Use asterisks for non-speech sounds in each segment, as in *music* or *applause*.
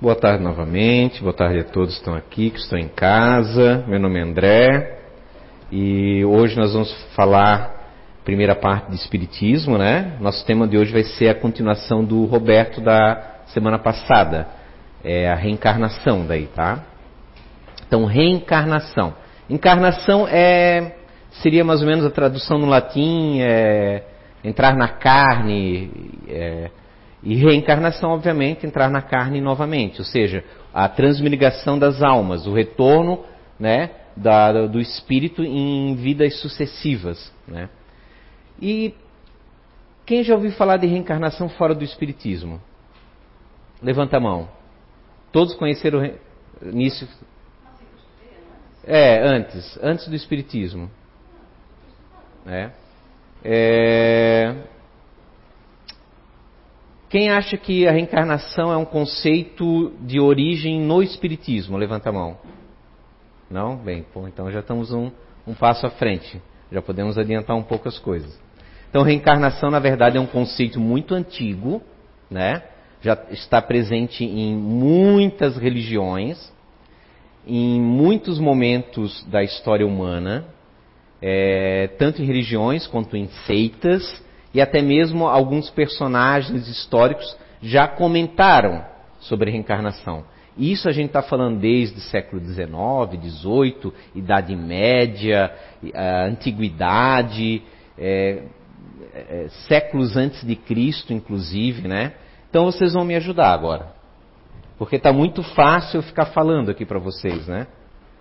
Boa tarde novamente, boa tarde a todos que estão aqui, que estão em casa. Meu nome é André e hoje nós vamos falar primeira parte de Espiritismo, né? Nosso tema de hoje vai ser a continuação do Roberto da semana passada, é a reencarnação daí, tá? Então, reencarnação. Encarnação é seria mais ou menos a tradução no latim, é, entrar na carne, é, e reencarnação, obviamente, entrar na carne novamente, ou seja, a transmigração das almas, o retorno né, da, do espírito em vidas sucessivas. Né? E quem já ouviu falar de reencarnação fora do espiritismo? Levanta a mão. Todos conheceram nisso? É, antes, antes do espiritismo. É. é... Quem acha que a reencarnação é um conceito de origem no Espiritismo? Levanta a mão. Não? Bem, pô, então já estamos um, um passo à frente. Já podemos adiantar um pouco as coisas. Então, reencarnação, na verdade, é um conceito muito antigo, né? já está presente em muitas religiões, em muitos momentos da história humana, é, tanto em religiões quanto em seitas, e até mesmo alguns personagens históricos já comentaram sobre reencarnação. Isso a gente está falando desde o século XIX, XVIII, Idade Média, Antiguidade, é, é, séculos antes de Cristo, inclusive, né? Então vocês vão me ajudar agora. Porque está muito fácil eu ficar falando aqui para vocês, né?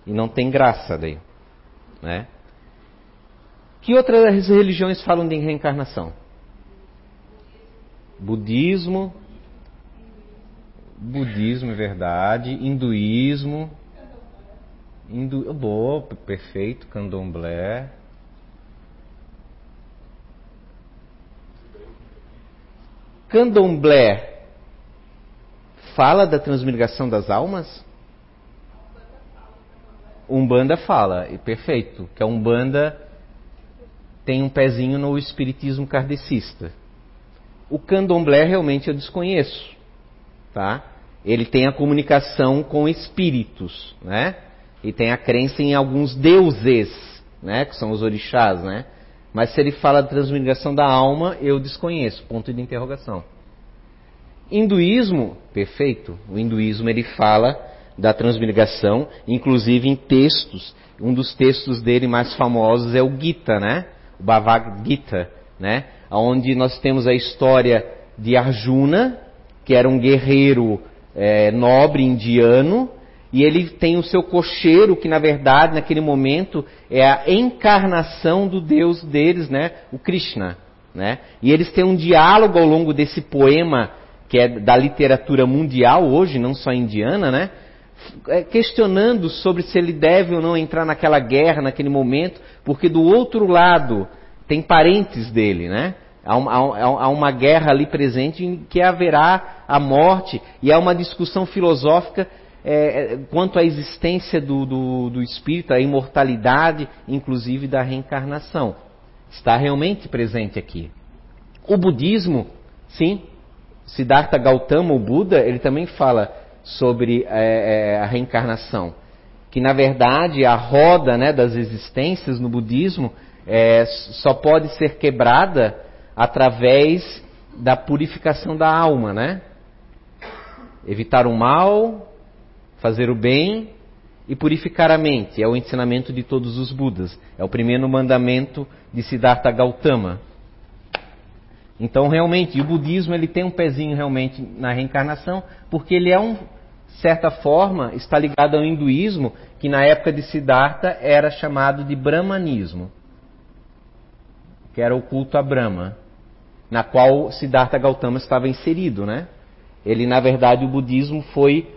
E não tem graça daí, né? Que outras religiões falam de reencarnação? Budismo. Budismo, é verdade. Hinduísmo. Hindu... Boa, perfeito. Candomblé. Candomblé fala da transmigração das almas? Umbanda fala, e perfeito, que a Umbanda tem um pezinho no espiritismo kardecista. O candomblé realmente eu desconheço, tá? Ele tem a comunicação com espíritos, né? E tem a crença em alguns deuses, né? Que são os orixás, né? Mas se ele fala de transmigração da alma, eu desconheço. Ponto de interrogação. Hinduísmo, perfeito. O hinduísmo ele fala da transmigração, inclusive em textos. Um dos textos dele mais famosos é o Gita, né? O Bhagavad Gita, né? Onde nós temos a história de Arjuna, que era um guerreiro é, nobre indiano, e ele tem o seu cocheiro, que na verdade, naquele momento, é a encarnação do Deus deles, né? o Krishna. Né? E eles têm um diálogo ao longo desse poema, que é da literatura mundial hoje, não só indiana, né? É, questionando sobre se ele deve ou não entrar naquela guerra naquele momento, porque do outro lado tem parentes dele, né? Há, há, há uma guerra ali presente em que haverá a morte e há uma discussão filosófica é, é, quanto à existência do, do, do espírito, a imortalidade, inclusive da reencarnação. Está realmente presente aqui. O budismo, sim, Siddhartha Gautama, o Buda, ele também fala sobre é, é, a reencarnação. Que na verdade a roda né, das existências no budismo é, só pode ser quebrada através da purificação da alma, né? Evitar o mal, fazer o bem e purificar a mente. É o ensinamento de todos os Budas. É o primeiro mandamento de Siddhartha Gautama. Então, realmente, o budismo ele tem um pezinho realmente na reencarnação, porque ele é um certa forma está ligado ao hinduísmo, que na época de Siddhartha era chamado de brahmanismo, que era o culto a Brahma na qual Siddhartha Gautama estava inserido, né? Ele, na verdade, o budismo foi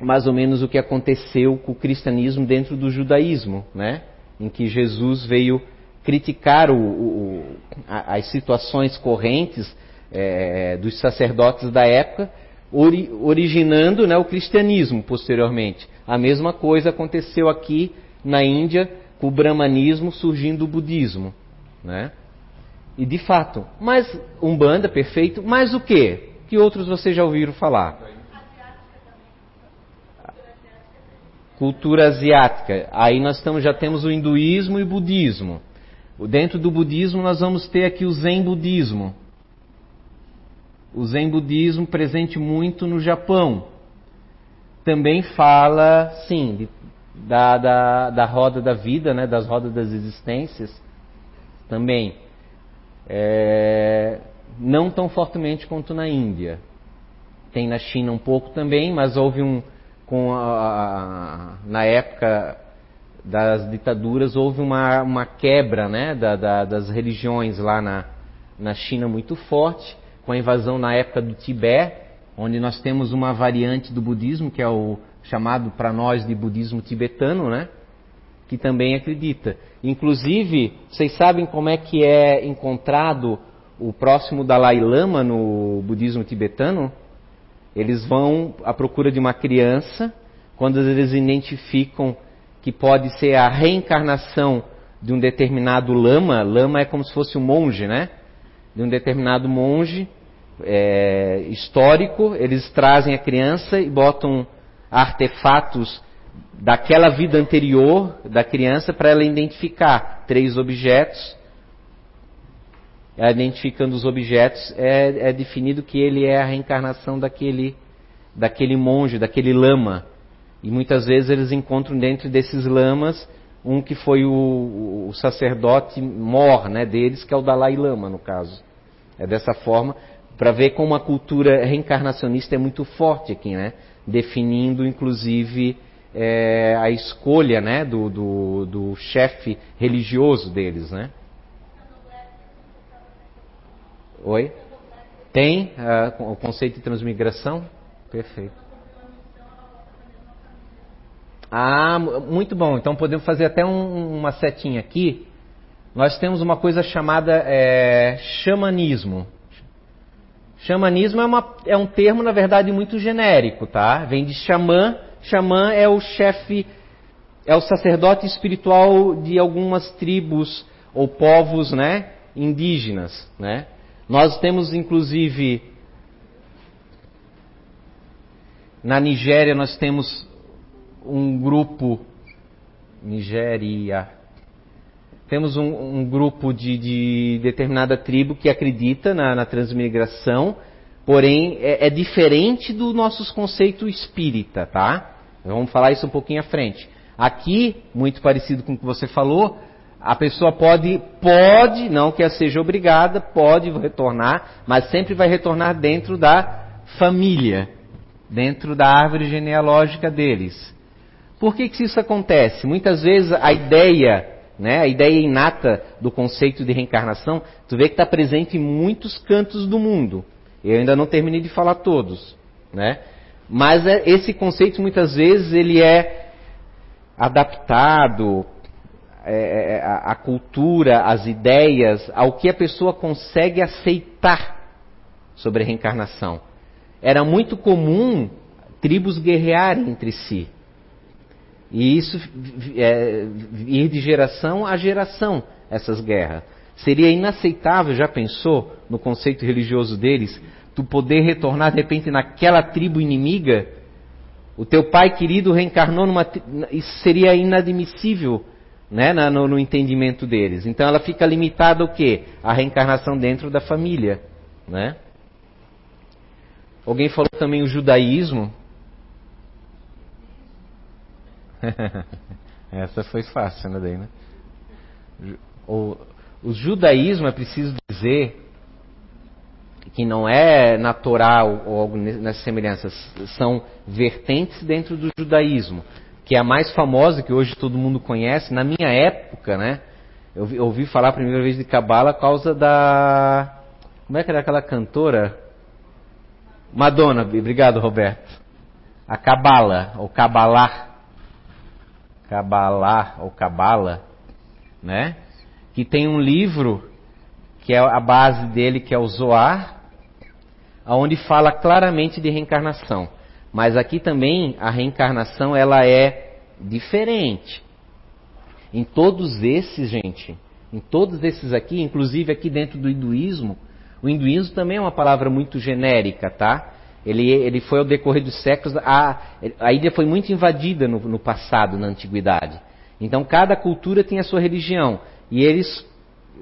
mais ou menos o que aconteceu com o cristianismo dentro do judaísmo, né? Em que Jesus veio criticar o, o, as situações correntes é, dos sacerdotes da época, ori, originando né, o cristianismo posteriormente. A mesma coisa aconteceu aqui na Índia com o brahmanismo surgindo o budismo, né? E de fato, mas Umbanda, perfeito, mas o que? Que outros vocês já ouviram falar? Cultura asiática. Aí nós estamos, já temos o hinduísmo e o budismo. Dentro do budismo nós vamos ter aqui o Zen budismo. O Zen budismo presente muito no Japão. Também fala, sim, de, da, da, da roda da vida, né, das rodas das existências. Também é, não tão fortemente quanto na Índia. Tem na China um pouco também, mas houve um, com a, na época das ditaduras houve uma, uma quebra né, da, da, das religiões lá na, na China muito forte, com a invasão na época do Tibete, onde nós temos uma variante do budismo, que é o chamado para nós de budismo tibetano, né, que também acredita. Inclusive, vocês sabem como é que é encontrado o próximo Dalai Lama no budismo tibetano? Eles vão à procura de uma criança, quando eles identificam que pode ser a reencarnação de um determinado lama, lama é como se fosse um monge, né? De um determinado monge é, histórico, eles trazem a criança e botam artefatos daquela vida anterior da criança para ela identificar três objetos. Identificando os objetos, é, é definido que ele é a reencarnação daquele, daquele monge, daquele lama. E muitas vezes eles encontram dentro desses lamas um que foi o, o sacerdote mor né, deles, que é o Dalai Lama, no caso. É dessa forma, para ver como a cultura reencarnacionista é muito forte aqui, né? definindo inclusive é, a escolha né, do, do, do chefe religioso deles. Né? Oi? Tem uh, o conceito de transmigração? Perfeito. Ah, muito bom. Então podemos fazer até um, uma setinha aqui. Nós temos uma coisa chamada é, xamanismo. Xamanismo é, uma, é, um termo, na verdade, muito genérico, tá? Vem de xamã. Xamã é o chefe, é o sacerdote espiritual de algumas tribos ou povos, né? Indígenas, né? Nós temos, inclusive, na Nigéria, nós temos um grupo, Nigéria, temos um, um grupo de, de, determinada tribo que acredita na, na transmigração, porém é, é, diferente do nosso conceito espírita, tá? Vamos falar isso um pouquinho à frente. Aqui, muito parecido com o que você falou, a pessoa pode, pode, não que ela seja obrigada, pode retornar, mas sempre vai retornar dentro da família, dentro da árvore genealógica deles. Por que, que isso acontece? Muitas vezes a ideia, né, a ideia inata do conceito de reencarnação, tu vê que está presente em muitos cantos do mundo. Eu ainda não terminei de falar todos, né? Mas é, esse conceito muitas vezes ele é adaptado é, é, é a, a cultura, as ideias, ao que a pessoa consegue aceitar sobre a reencarnação. Era muito comum tribos guerrearem entre si. E isso é, ir de geração a geração, essas guerras. Seria inaceitável, já pensou, no conceito religioso deles, tu poder retornar de repente naquela tribo inimiga? O teu pai querido reencarnou numa. Isso seria inadmissível né, no, no entendimento deles. Então ela fica limitada ao quê? A reencarnação dentro da família. Né? Alguém falou também o judaísmo. *laughs* Essa foi fácil, né, daí, né? O, o judaísmo, é preciso dizer, que não é natural ou algo nessas semelhanças, são vertentes dentro do judaísmo, que é a mais famosa que hoje todo mundo conhece. Na minha época, né, eu ouvi falar a primeira vez de Cabala por causa da. Como é que era aquela cantora? Madonna, obrigado Roberto. A Cabala, ou Cabalá, Kabbalah ou Kabbalah, né? Que tem um livro que é a base dele, que é o Zoar, onde fala claramente de reencarnação. Mas aqui também a reencarnação ela é diferente. Em todos esses, gente, em todos esses aqui, inclusive aqui dentro do hinduísmo, o hinduísmo também é uma palavra muito genérica, tá? Ele, ele foi ao decorrer dos séculos, a, a ilha foi muito invadida no, no passado, na antiguidade. Então cada cultura tem a sua religião. E eles,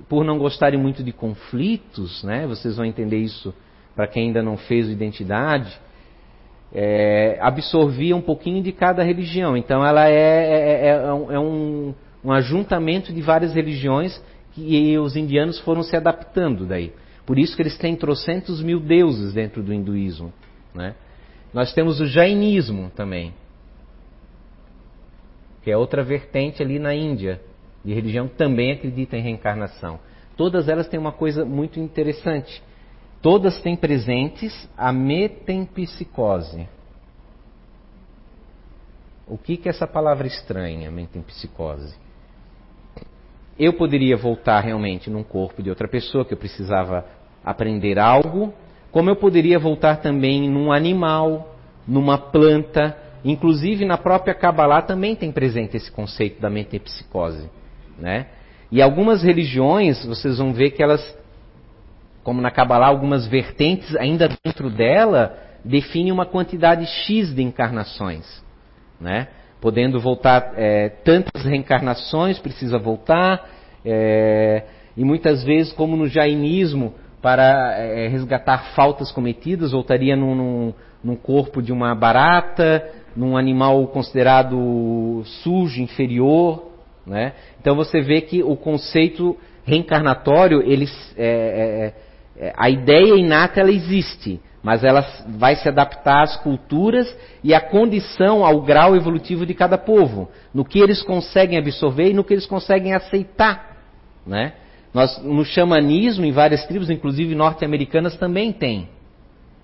por não gostarem muito de conflitos, né, vocês vão entender isso para quem ainda não fez identidade, é, absorvia um pouquinho de cada religião. Então ela é, é, é, é um, é um, um, ajuntamento de várias religiões que os indianos foram se adaptando daí. Por isso que eles têm trocentos mil deuses dentro do hinduísmo. Né? Nós temos o jainismo também, que é outra vertente ali na Índia, de religião que também acredita em reencarnação. Todas elas têm uma coisa muito interessante. Todas têm presentes a metempsicose. O que, que é essa palavra estranha, metempsicose? Eu poderia voltar realmente num corpo de outra pessoa que eu precisava aprender algo, como eu poderia voltar também num animal, numa planta, inclusive na própria Kabbalah também tem presente esse conceito da metempsicose, né? E algumas religiões, vocês vão ver que elas como na Kabbalah, algumas vertentes, ainda dentro dela, definem uma quantidade X de encarnações. Né? Podendo voltar é, tantas reencarnações, precisa voltar, é, e muitas vezes, como no jainismo, para é, resgatar faltas cometidas, voltaria num, num, num corpo de uma barata, num animal considerado sujo, inferior. Né? Então você vê que o conceito reencarnatório, ele é, é, é, a ideia inata ela existe, mas ela vai se adaptar às culturas e à condição, ao grau evolutivo de cada povo, no que eles conseguem absorver e no que eles conseguem aceitar, né? Nós, no xamanismo, em várias tribos, inclusive norte-americanas, também tem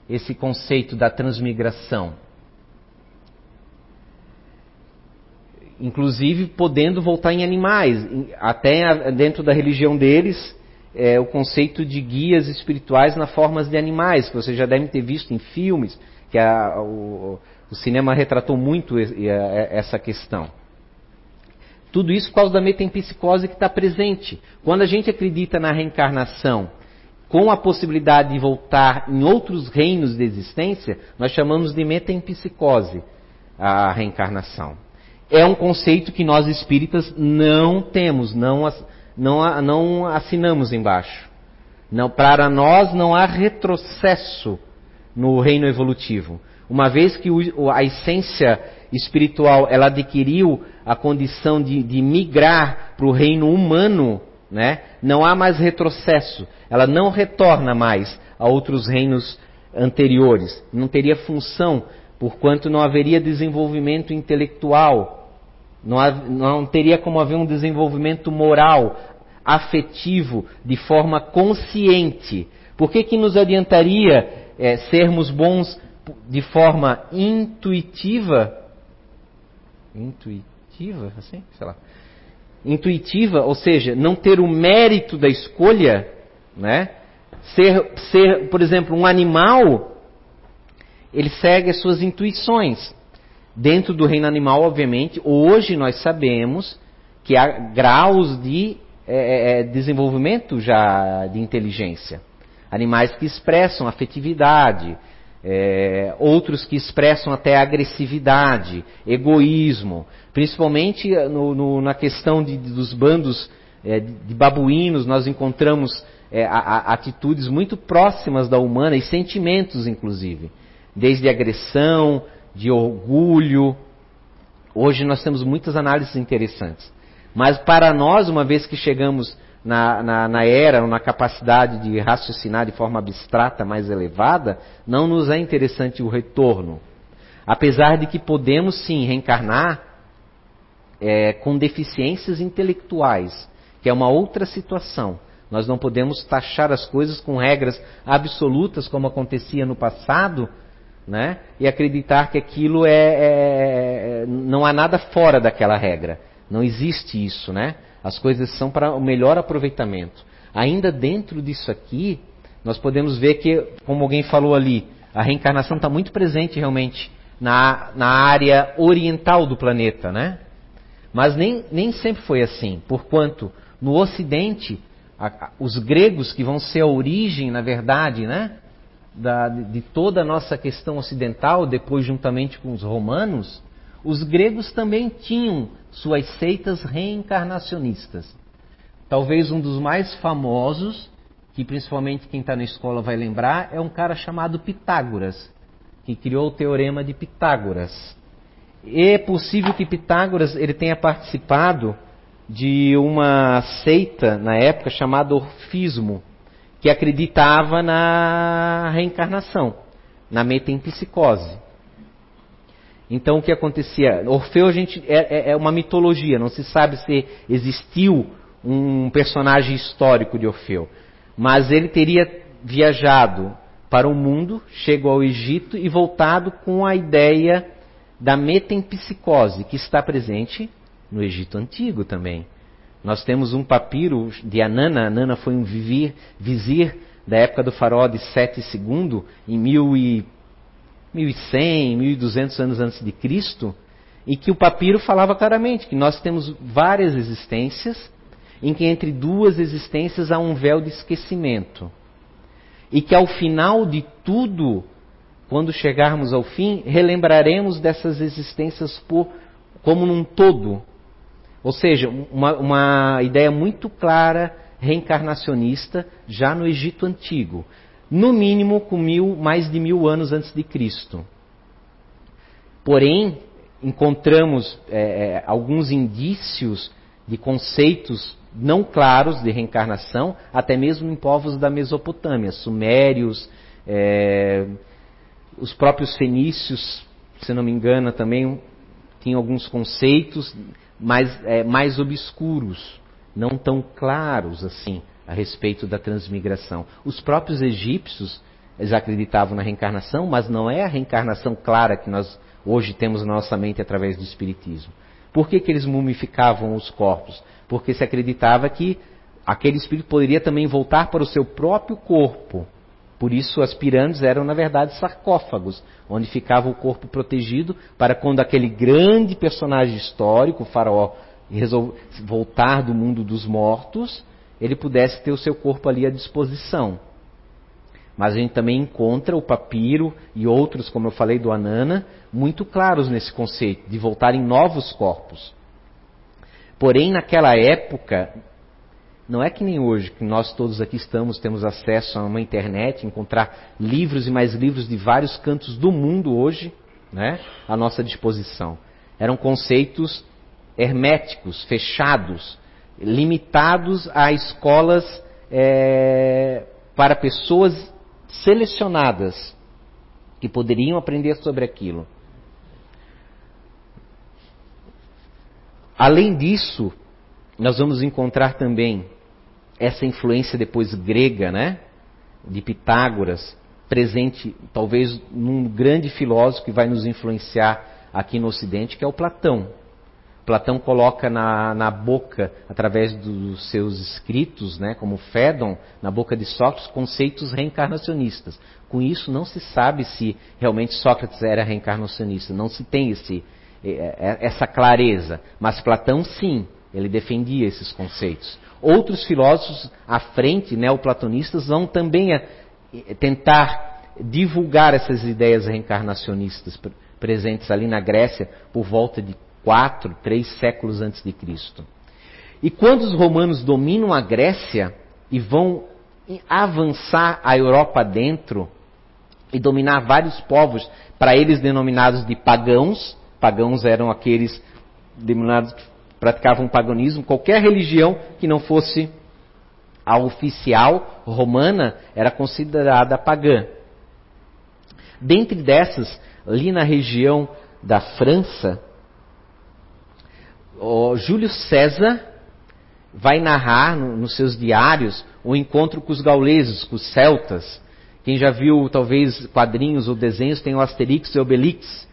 esse conceito da transmigração. Inclusive podendo voltar em animais. Até dentro da religião deles, é, o conceito de guias espirituais na formas de animais, que vocês já devem ter visto em filmes, que a, o, o, cinema retratou muito essa questão. Tudo isso por causa da metempsicose que está presente. Quando a gente acredita na reencarnação com a possibilidade de voltar em outros reinos de existência, nós chamamos de metempsicose a reencarnação. É um conceito que nós espíritas não temos, não, não, não assinamos embaixo. Não, para nós não há retrocesso no reino evolutivo. Uma vez que o, a essência espiritual ela adquiriu a condição de, de migrar para o reino humano, né? não há mais retrocesso. Ela não retorna mais a outros reinos anteriores. Não teria função, porquanto não haveria desenvolvimento intelectual não, há, não teria como haver um desenvolvimento moral, afetivo, de forma consciente. Por que, que nos adiantaria é, sermos bons de forma intuitiva? Intuitiva, assim, sei lá. Intuitiva, ou seja, não ter o mérito da escolha, né? Ser, ser, por exemplo, um animal, ele segue as suas intuições. Dentro do reino animal, obviamente, hoje nós sabemos que há graus de é, é, é, desenvolvimento já de inteligência. Animais que expressam afetividade, é, outros que expressam até agressividade, egoísmo, principalmente no, no, na questão de, dos bandos é, de babuínos, nós encontramos é, a, a, atitudes muito próximas da humana e sentimentos, inclusive, desde agressão, de orgulho. Hoje nós temos muitas análises interessantes. Mas para nós, uma vez que chegamos na, na, na era, na capacidade de raciocinar de forma abstrata mais elevada, não nos é interessante o retorno. Apesar de que podemos sim reencarnar é, com deficiências intelectuais, que é uma outra situação. Nós não podemos taxar as coisas com regras absolutas, como acontecia no passado, né? E acreditar que aquilo é, é, é, não há nada fora daquela regra. Não existe isso, né? As coisas são para o melhor aproveitamento. Ainda dentro disso aqui, nós podemos ver que, como alguém falou ali, a reencarnação está muito presente realmente na, na área oriental do planeta, né? Mas nem, nem sempre foi assim, porquanto no Ocidente, a, a, os gregos, que vão ser a origem, na verdade, né? Da, de toda a nossa questão ocidental, depois juntamente com os romanos, os gregos também tinham suas seitas reencarnacionistas. Talvez um dos mais famosos, que principalmente quem está na escola vai lembrar, é um cara chamado Pitágoras, que criou o teorema de Pitágoras. É possível que Pitágoras ele tenha participado de uma seita na época chamada Orfismo, que acreditava na reencarnação, na metempsicose. Então o que acontecia? Orfeu a gente, é, é, é uma mitologia, não se sabe se existiu um personagem histórico de Orfeu. Mas ele teria viajado para o mundo, chegou ao Egito e voltado com a ideia da metempsicose, que está presente no Egito Antigo também. Nós temos um papiro de Anana, Anana foi um vivir, vizir da época do faraó de Sete II, em 1100, 1200 anos antes de Cristo, e que o papiro falava claramente que nós temos várias existências, em que entre duas existências há um véu de esquecimento. E que ao final de tudo, quando chegarmos ao fim, relembraremos dessas existências por, como num todo. Ou seja, uma, uma ideia muito clara, reencarnacionista, já no Egito Antigo. No mínimo com mil, mais de mil anos antes de Cristo. Porém, encontramos é, é alguns indícios de conceitos não claros de reencarnação, até mesmo em povos da Mesopotâmia, sumérios, é, os próprios fenícios, se não me engano, também tinham alguns conceitos mais, é, mais obscuros, não tão claros assim a respeito da transmigração. Os próprios egípcios eles acreditavam na reencarnação, mas não é a reencarnação clara que nós hoje temos na nossa mente através do Espiritismo. Por que, que eles mumificavam os corpos? porque se acreditava que aquele espírito poderia também voltar para o seu próprio corpo. Por isso, as pirâmides eram, na verdade, sarcófagos, onde ficava o corpo protegido para quando aquele grande personagem histórico, o faraó, voltar do mundo dos mortos, ele pudesse ter o seu corpo ali à disposição. Mas a gente também encontra o papiro e outros, como eu falei do Anana, muito claros nesse conceito de voltar em novos corpos. Porém, naquela época, não é que nem hoje, que nós todos aqui estamos, temos acesso a uma internet, encontrar livros e mais livros de vários cantos do mundo hoje, né, à nossa disposição. Eram conceitos herméticos, fechados, limitados a escolas é, para pessoas selecionadas que poderiam aprender sobre aquilo. Além disso, nós vamos encontrar também essa influência depois grega, né? De Pitágoras, presente talvez num grande filósofo que vai nos influenciar aqui no Ocidente, que é o Platão. Platão coloca na, na boca, através dos seus escritos, né, como Fédon, na boca de Sócrates, conceitos reencarnacionistas. Com isso, não se sabe se realmente Sócrates era reencarnacionista, não se tem esse, é, é, essa clareza. Mas Platão, sim, ele defendia esses conceitos. Outros filósofos à frente, neoplatonistas, vão também a, é, tentar divulgar essas ideias reencarnacionistas presentes ali na Grécia por volta de quatro, três séculos antes de Cristo. E quando os romanos dominam a Grécia e vão avançar a Europa dentro e dominar vários povos, para eles denominados de pagãos, Pagãos eram aqueles denominados praticavam paganismo. Qualquer religião que não fosse a oficial romana era considerada pagã. Dentre dessas, ali na região da França, Júlio César vai narrar no, nos seus diários o encontro com os gauleses, com os celtas. Quem já viu talvez quadrinhos ou desenhos tem o Asterix e Obelix,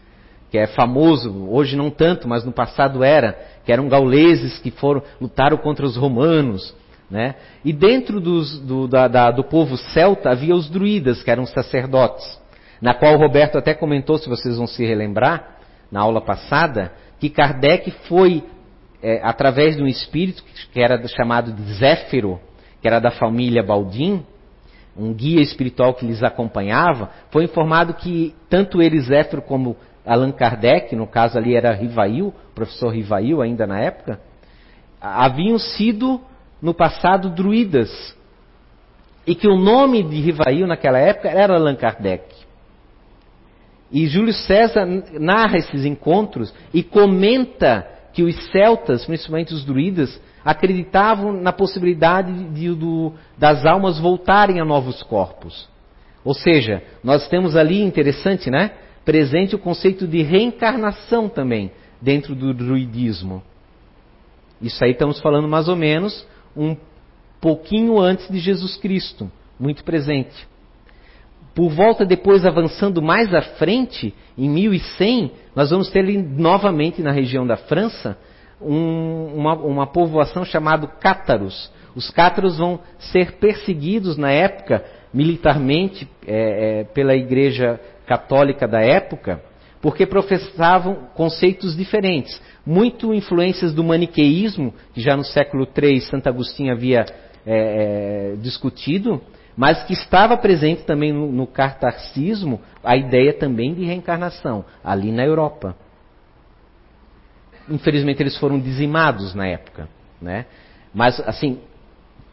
que é famoso, hoje não tanto, mas no passado era, que eram gauleses que foram lutaram contra os romanos. Né? E dentro dos, do, da, da, do povo celta havia os druidas, que eram sacerdotes, na qual Roberto até comentou, se vocês vão se relembrar, na aula passada, que Kardec foi, é, através de um espírito que era chamado de Zéfiro, que era da família Baldim, um guia espiritual que lhes acompanhava, foi informado que tanto Eliséfero como Allan Kardec, no caso ali era Rivail, professor Rivail ainda na época, haviam sido no passado druidas. E que o nome de Rivail naquela época era Allan Kardec. E Júlio César narra esses encontros e comenta que os celtas, principalmente os druidas, acreditavam na possibilidade de, de, das almas voltarem a novos corpos. Ou seja, nós temos ali, interessante, né? Presente o conceito de reencarnação também, dentro do druidismo. Isso aí estamos falando mais ou menos um pouquinho antes de Jesus Cristo, muito presente. Por volta depois avançando mais à frente, em 1100, nós vamos ter novamente na região da França um, uma, uma povoação chamada Cátaros. Os cátaros vão ser perseguidos na época militarmente é, é, pela Igreja Católica da época, porque professavam conceitos diferentes, muito influências do maniqueísmo, que já no século III Santo Agostinho havia é, é, discutido, mas que estava presente também no, no cartacismo a ideia também de reencarnação, ali na Europa infelizmente eles foram dizimados na época, né? Mas assim,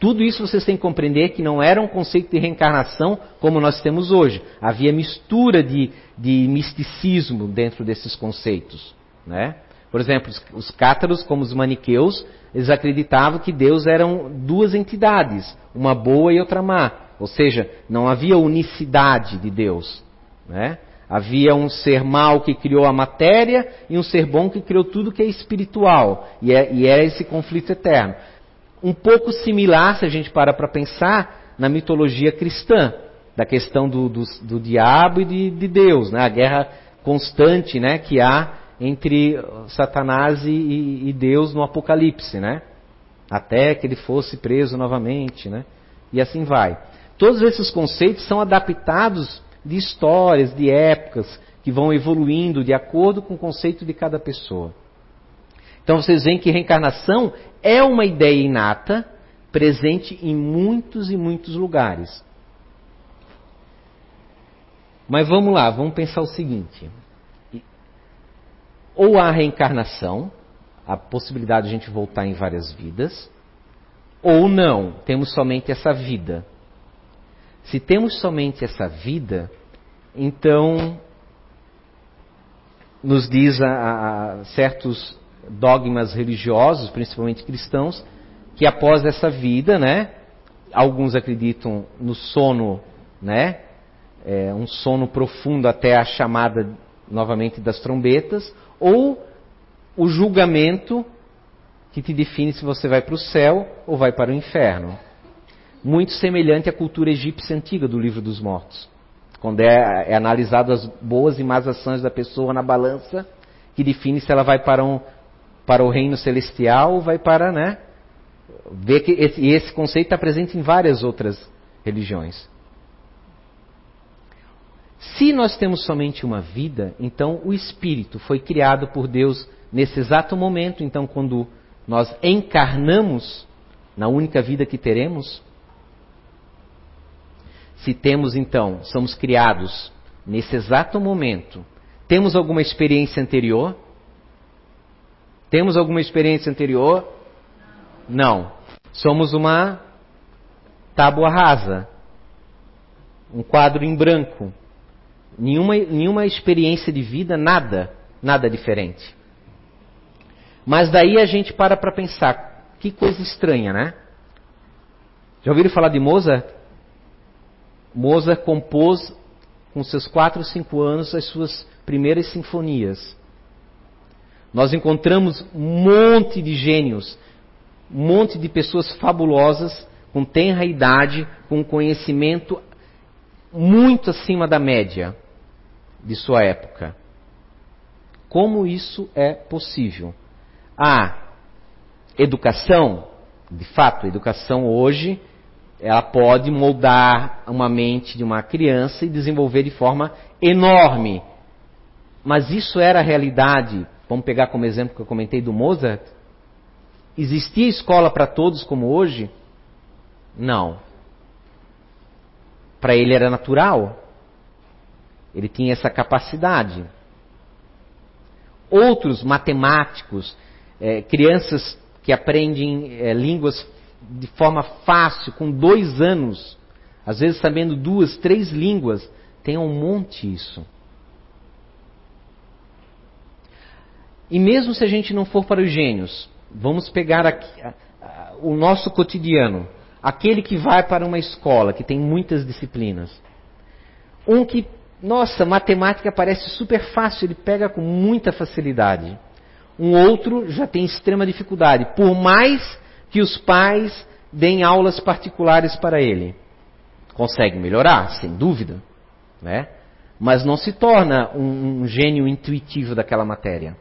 tudo isso vocês têm que compreender que não era um conceito de reencarnação como nós temos hoje. Havia mistura de, de misticismo dentro desses conceitos, né? Por exemplo, os cátaros, como os maniqueus, eles acreditavam que Deus eram duas entidades, uma boa e outra má. Ou seja, não havia unicidade de Deus. Né? Havia um ser mau que criou a matéria e um ser bom que criou tudo que é espiritual. E, é, e era esse conflito eterno. Um pouco similar, se a gente para para pensar, na mitologia cristã, da questão do, do, do diabo e de, de, Deus, né? a guerra constante né? que há entre Satanás e, e Deus no Apocalipse, né? até que ele fosse preso novamente, né? e assim vai. Todos esses conceitos são adaptados de histórias, de épocas, que vão evoluindo de acordo com o conceito de cada pessoa. Então vocês veem que reencarnação é uma ideia inata, presente em muitos e muitos lugares. Mas vamos lá, vamos pensar o seguinte: ou há reencarnação, a possibilidade de a gente voltar em várias vidas, ou não, temos somente essa vida. Se temos somente essa vida, então nos diz a, a certos dogmas religiosos, principalmente cristãos, que após essa vida, né, alguns acreditam no sono, né, é, um sono profundo até a chamada novamente das trombetas, ou o julgamento que te define se você vai para o céu ou vai para o inferno muito semelhante à cultura egípcia antiga do livro dos mortos. Quando é, é analisado as boas e más ações da pessoa na balança, que define se ela vai para, um, para o reino celestial vai para, né? Ver que esse, esse conceito está presente em várias outras religiões. Se nós temos somente uma vida, então o espírito foi criado por Deus nesse exato momento. Então, quando nós encarnamos na única vida que teremos, se temos então, somos criados nesse exato momento, temos alguma experiência anterior? Temos alguma experiência anterior? Não. Somos uma tábua rasa, um quadro em branco. Nenhuma, nenhuma experiência de vida, nada, nada diferente. Mas daí a gente para para pensar, que coisa estranha, né? Já ouviram falar de Mozart? Mozart compôs com seus 4 ou 5 anos as suas primeiras sinfonias. Nós encontramos um monte de gênios, um monte de pessoas fabulosas, com tenra idade, com conhecimento muito acima da média de sua época. Como isso é possível? A educação, de fato, a educação hoje ela pode moldar uma mente de uma criança e desenvolver de forma enorme. Mas isso era a realidade. Vamos pegar como exemplo que eu comentei do Mozart. Existia escola para todos como hoje? Não. para ele era natural. Ele tinha essa capacidade. Outros matemáticos, é, crianças que aprendem é, línguas de forma fácil, com dois anos, às vezes sabendo duas, três línguas, tem um monte isso. E mesmo se a gente não for para os gênios, vamos pegar aqui, a, a, o nosso cotidiano. Aquele que vai para uma escola que tem muitas disciplinas. Um que, nossa, matemática parece super fácil, ele pega com muita facilidade. Um outro já tem extrema dificuldade, por mais que os pais deem aulas particulares para ele. Consegue melhorar, sem dúvida, né? mas não se torna um, um gênio intuitivo daquela matéria.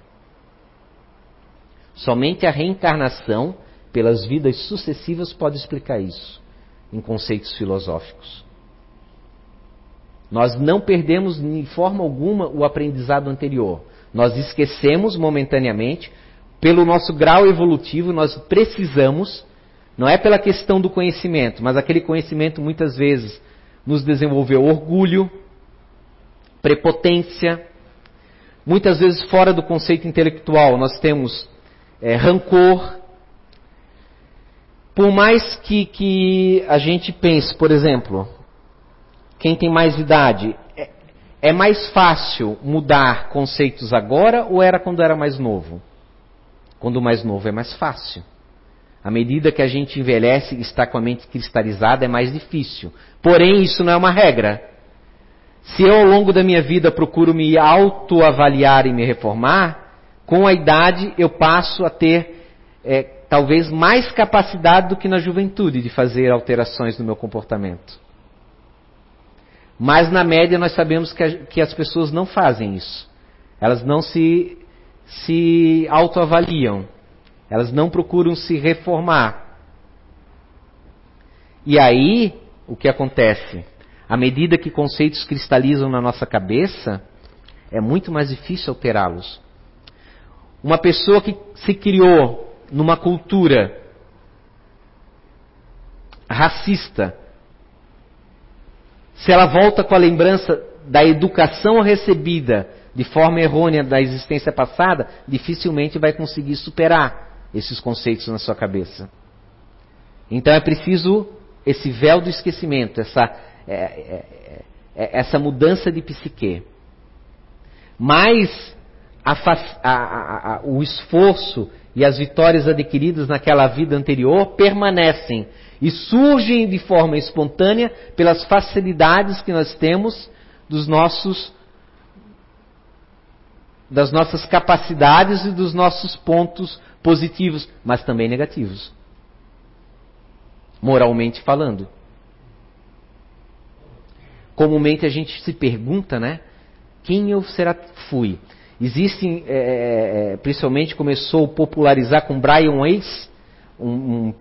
Somente a reencarnação pelas vidas sucessivas pode explicar isso em conceitos filosóficos. Nós não perdemos de forma alguma o aprendizado anterior. Nós esquecemos momentaneamente, pelo nosso grau evolutivo, nós precisamos, não é pela questão do conhecimento, mas aquele conhecimento muitas vezes nos desenvolveu orgulho, prepotência. Muitas vezes, fora do conceito intelectual, nós temos é, rancor. Por mais que, que a gente pense, por exemplo, quem tem mais idade, é, é mais fácil mudar conceitos agora ou era quando era mais novo? Quando mais novo é mais fácil. À medida que a gente envelhece e está com a mente cristalizada, é mais difícil. Porém, isso não é uma regra. Se eu, ao longo da minha vida, procuro me autoavaliar e me reformar, com a idade eu passo a ter é, talvez mais capacidade do que na juventude de fazer alterações no meu comportamento. Mas na média nós sabemos que, a, que as pessoas não fazem isso. Elas não se, se autoavaliam. Elas não procuram se reformar. E aí, o que acontece? À medida que conceitos cristalizam na nossa cabeça, é muito mais difícil alterá-los. Uma pessoa que se criou numa cultura racista, se ela volta com a lembrança da educação recebida de forma errônea da existência passada, dificilmente vai conseguir superar esses conceitos na sua cabeça. Então é preciso esse véu do esquecimento, essa, é, é, é, essa mudança de psique. Mas a, a, a, o esforço e as vitórias adquiridas naquela vida anterior permanecem e surgem de forma espontânea pelas facilidades que nós temos dos nossos das nossas capacidades e dos nossos pontos positivos, mas também negativos. Moralmente falando. Comumente a gente se pergunta, né? Quem eu será fui? Existem, é, é, é, principalmente começou a popularizar com Brian Weiss, um, um,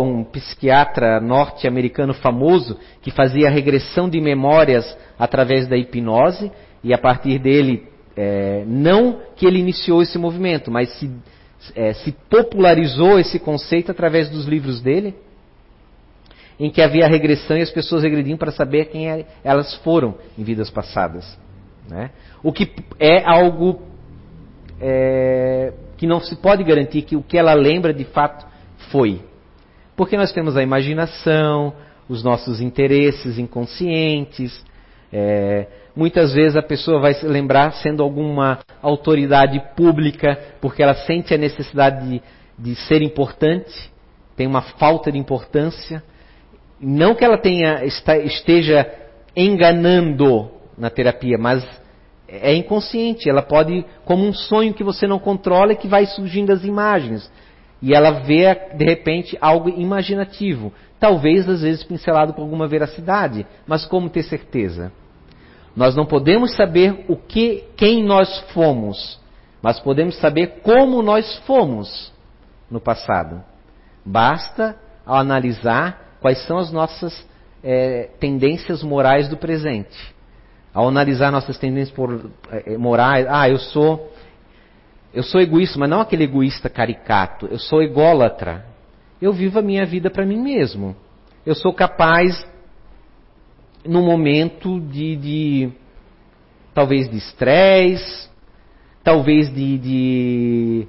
um psiquiatra norte-americano famoso que fazia regressão de memórias através da hipnose e a partir dele, é, não que ele iniciou esse movimento, mas se, é, se popularizou esse conceito através dos livros dele, em que havia regressão e as pessoas regrediam para saber quem é, elas foram em vidas passadas. Né? O que é algo é, que não se pode garantir que o que ela lembra de fato foi. Porque nós temos a imaginação, os nossos interesses inconscientes. É, muitas vezes a pessoa vai se lembrar sendo alguma autoridade pública, porque ela sente a necessidade de, de ser importante, tem uma falta de importância. Não que ela tenha, esteja enganando na terapia, mas é inconsciente. Ela pode, como um sonho que você não controla e que vai surgindo as imagens. E ela vê, de repente, algo imaginativo. Talvez, às vezes, pincelado com alguma veracidade. Mas como ter certeza? Nós não podemos saber o que, quem nós fomos, mas podemos saber como nós fomos no passado. Basta analisar quais são as nossas é, tendências morais do presente ao analisar nossas tendências por, eh, morais, ah, eu sou eu sou egoísta, mas não aquele egoísta caricato, eu sou ególatra. Eu vivo a minha vida para mim mesmo. Eu sou capaz num momento de, de talvez de estresse, talvez de, de,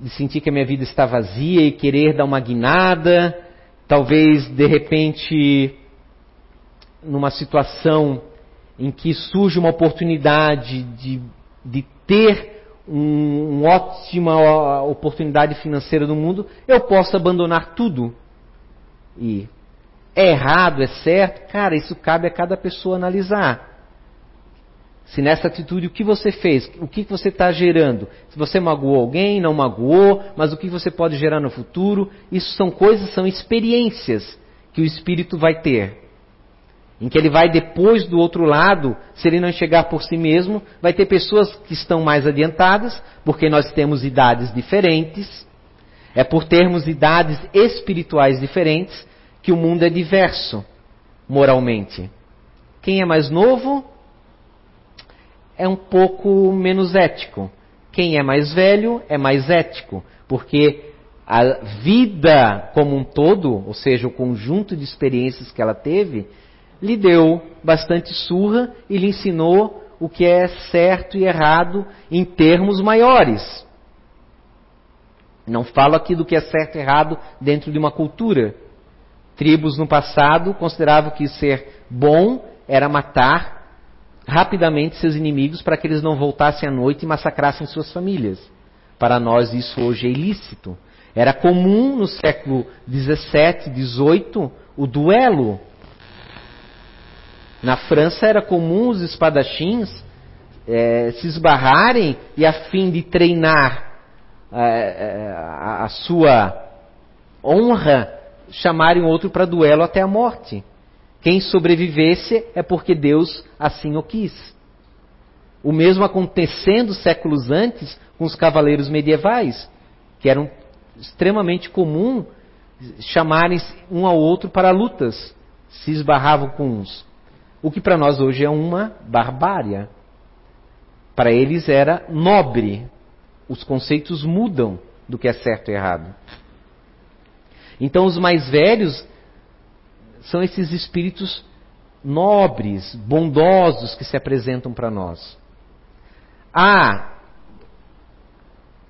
de sentir que a minha vida está vazia e querer dar uma guinada, talvez de repente numa situação em que surge uma oportunidade de, de ter um, uma ótima oportunidade financeira no mundo, eu posso abandonar tudo. E é errado, é certo? Cara, isso cabe a cada pessoa analisar. Se nessa atitude o que você fez, o que você está gerando, se você magoou alguém, não magoou, mas o que você pode gerar no futuro, isso são coisas, são experiências que o espírito vai ter em que ele vai depois do outro lado, se ele não chegar por si mesmo, vai ter pessoas que estão mais adiantadas, porque nós temos idades diferentes. É por termos idades espirituais diferentes que o mundo é diverso moralmente. Quem é mais novo é um pouco menos ético. Quem é mais velho é mais ético, porque a vida como um todo, ou seja, o conjunto de experiências que ela teve, lhe deu bastante surra e lhe ensinou o que é certo e errado em termos maiores. Não falo aqui do que é certo e errado dentro de uma cultura. Tribos no passado consideravam que ser bom era matar rapidamente seus inimigos para que eles não voltassem à noite e massacrassem suas famílias. Para nós isso hoje é ilícito. Era comum no século 17, 18 o duelo na França era comum os espadachins é, se esbarrarem e a fim de treinar é, é a, sua honra, chamarem outro para duelo até a morte. Quem sobrevivesse é porque Deus assim o quis. O mesmo acontecendo séculos antes com os cavaleiros medievais, que eram extremamente comum chamarem um ao outro para lutas. Se esbarravam com uns. O que para nós hoje é uma barbárie. Para eles era nobre. Os conceitos mudam do que é certo e errado. Então, os mais velhos são esses espíritos nobres, bondosos que se apresentam para nós. A,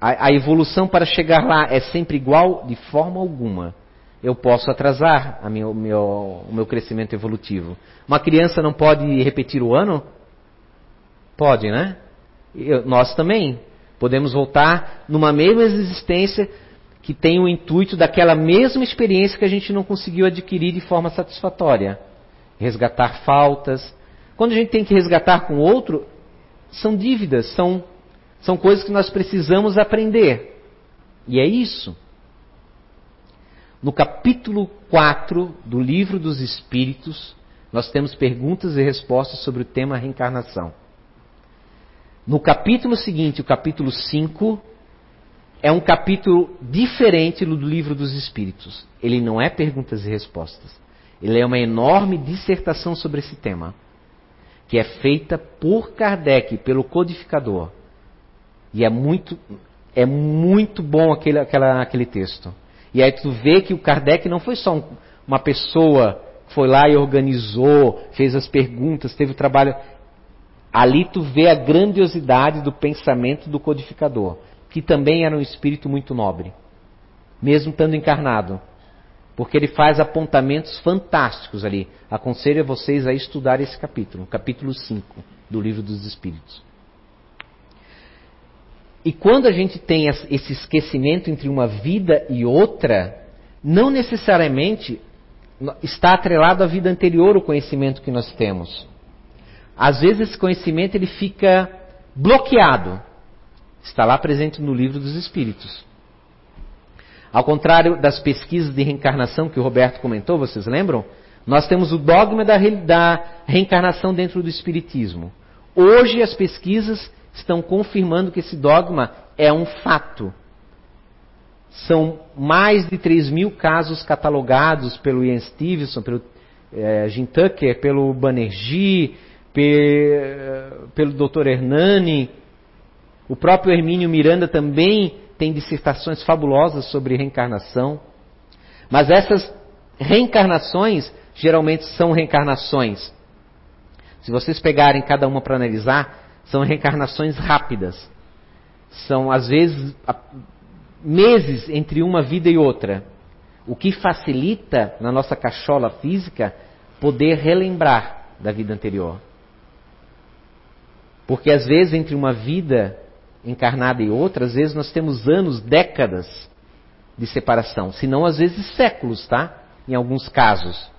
a evolução para chegar lá é sempre igual? De forma alguma eu posso atrasar a meu, meu, o meu crescimento evolutivo. Uma criança não pode repetir o ano? Pode, né? Eu, nós também. Podemos voltar numa mesma existência que tem o intuito daquela mesma experiência que a gente não conseguiu adquirir de forma satisfatória. Resgatar faltas. Quando a gente tem que resgatar com outro, são dívidas, são, são coisas que nós precisamos aprender. E é isso. No capítulo 4 do Livro dos Espíritos, nós temos perguntas e respostas sobre o tema reencarnação. No capítulo seguinte, o capítulo 5, é um capítulo diferente do Livro dos Espíritos. Ele não é perguntas e respostas. Ele é uma enorme dissertação sobre esse tema, que é feita por Kardec, pelo codificador. E é muito, é muito bom aquele, aquela, aquele texto. E aí tu vê que o Kardec não foi só um, uma pessoa que foi lá e organizou, fez as perguntas, teve o trabalho. Ali tu vê a grandiosidade do pensamento do codificador, que também era um espírito muito nobre, mesmo estando encarnado. Porque ele faz apontamentos fantásticos ali. Aconselho a vocês a estudar esse capítulo, capítulo 5 do Livro dos Espíritos. E quando a gente tem esse esquecimento entre uma vida e outra, não necessariamente está atrelado à vida anterior o conhecimento que nós temos. Às vezes esse conhecimento ele fica bloqueado. Está lá presente no livro dos Espíritos. Ao contrário das pesquisas de reencarnação que o Roberto comentou, vocês lembram? Nós temos o dogma da, da reencarnação dentro do Espiritismo. Hoje as pesquisas estão confirmando que esse dogma é um fato. São mais de 3 mil casos catalogados pelo Ian Stevenson, pelo é, Tucker, pelo Banerjee, pe, pelo Dr. Hernani. O próprio Hermínio Miranda também tem dissertações fabulosas sobre reencarnação. Mas essas reencarnações geralmente são reencarnações. Se vocês pegarem cada uma para analisar, são reencarnações rápidas. São, às vezes, meses entre uma vida e outra. O que facilita, na nossa cachola física, poder relembrar da vida anterior. Porque, às vezes, entre uma vida encarnada e outra, às vezes nós temos anos, décadas de separação. Se não, às vezes, séculos, tá? Em alguns casos.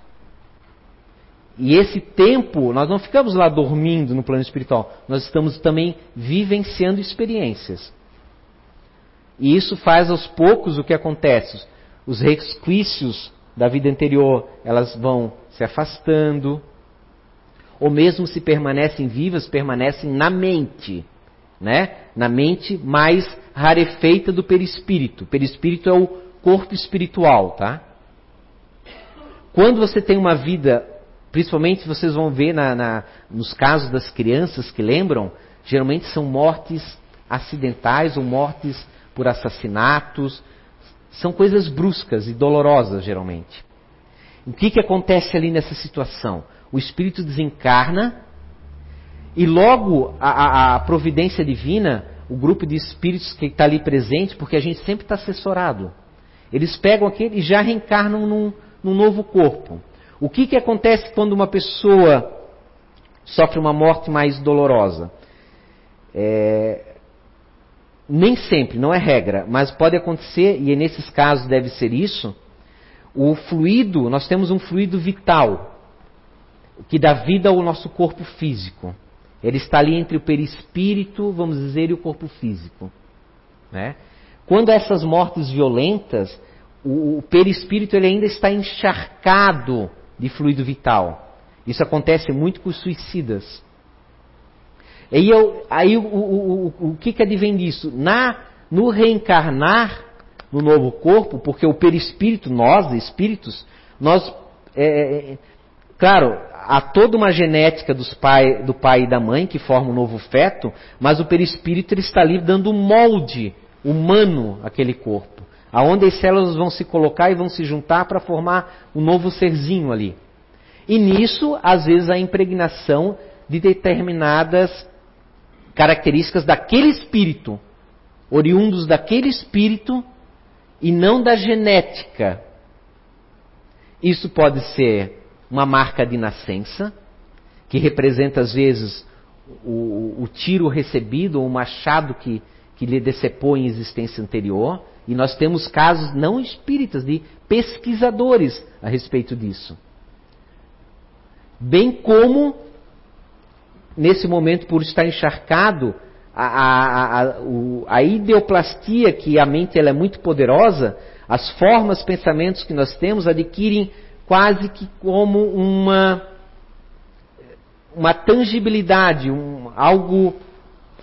E esse tempo, nós não ficamos lá dormindo no plano espiritual, nós estamos também vivenciando experiências. E isso faz aos poucos o que acontece. Os resquícios da vida anterior, elas vão se afastando, ou mesmo se permanecem vivas, permanecem na mente, né? Na mente mais rarefeita do perispírito. O perispírito é o corpo espiritual, tá? Quando você tem uma vida Principalmente vocês vão ver na, na, nos casos das crianças que lembram, geralmente são mortes acidentais ou mortes por assassinatos. São coisas bruscas e dolorosas, geralmente. O que, que acontece ali nessa situação? O espírito desencarna e logo a, a, providência divina, o grupo de espíritos que está ali presente, porque a gente sempre está assessorado, eles pegam aquele e já reencarnam num, num novo corpo. O que, que acontece quando uma pessoa sofre uma morte mais dolorosa? É, nem sempre, não é regra, mas pode acontecer, e nesses casos deve ser isso, o fluido, nós temos um fluido vital, que dá vida ao nosso corpo físico. Ele está ali entre o perispírito, vamos dizer, e o corpo físico. Né? Quando essas mortes violentas, o, o perispírito ele ainda está encharcado de fluido vital. Isso acontece muito com os suicidas. E eu, aí o, o, o, o que, que advém disso? Na, no reencarnar no novo corpo, porque o perispírito, nós, espíritos, nós, é, é, é, claro, há toda uma genética pai, do pai e da mãe que forma um novo feto, mas o perispírito ele está ali dando um molde humano àquele corpo aonde as células vão se colocar e vão se juntar para formar um novo serzinho ali. E nisso, às vezes, a impregnação de determinadas características daquele espírito, oriundos daquele espírito e não da genética. Isso pode ser uma marca de nascença, que representa às vezes o, o tiro recebido ou o machado que, que lhe decepou em existência anterior. E nós temos casos não espíritas, de pesquisadores a respeito disso. Bem como, nesse momento, por estar encharcado, a, a, a, a ideoplastia, que a mente ela é muito poderosa, as formas, pensamentos que nós temos adquirem quase que como uma, uma tangibilidade, um, algo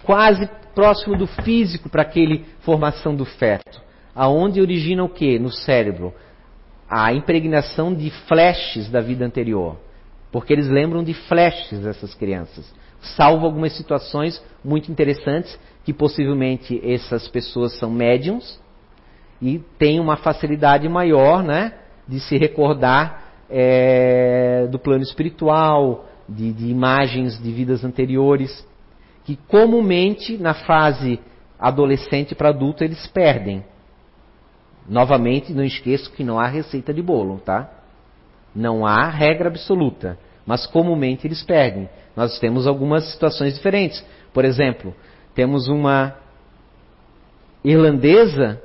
quase próximo do físico para aquele formação do feto aonde origina o que no cérebro? A impregnação de flashes da vida anterior. Porque eles lembram de flashes essas crianças. Salvo algumas situações muito interessantes que possivelmente essas pessoas são médiums e têm uma facilidade maior né, de se recordar é, do plano espiritual, de, de imagens de vidas anteriores, que comumente na fase adolescente para adulto eles perdem. Novamente, não esqueço que não há receita de bolo, tá? Não há regra absoluta, mas comumente eles perdem. Nós temos algumas situações diferentes. Por exemplo, temos uma irlandesa,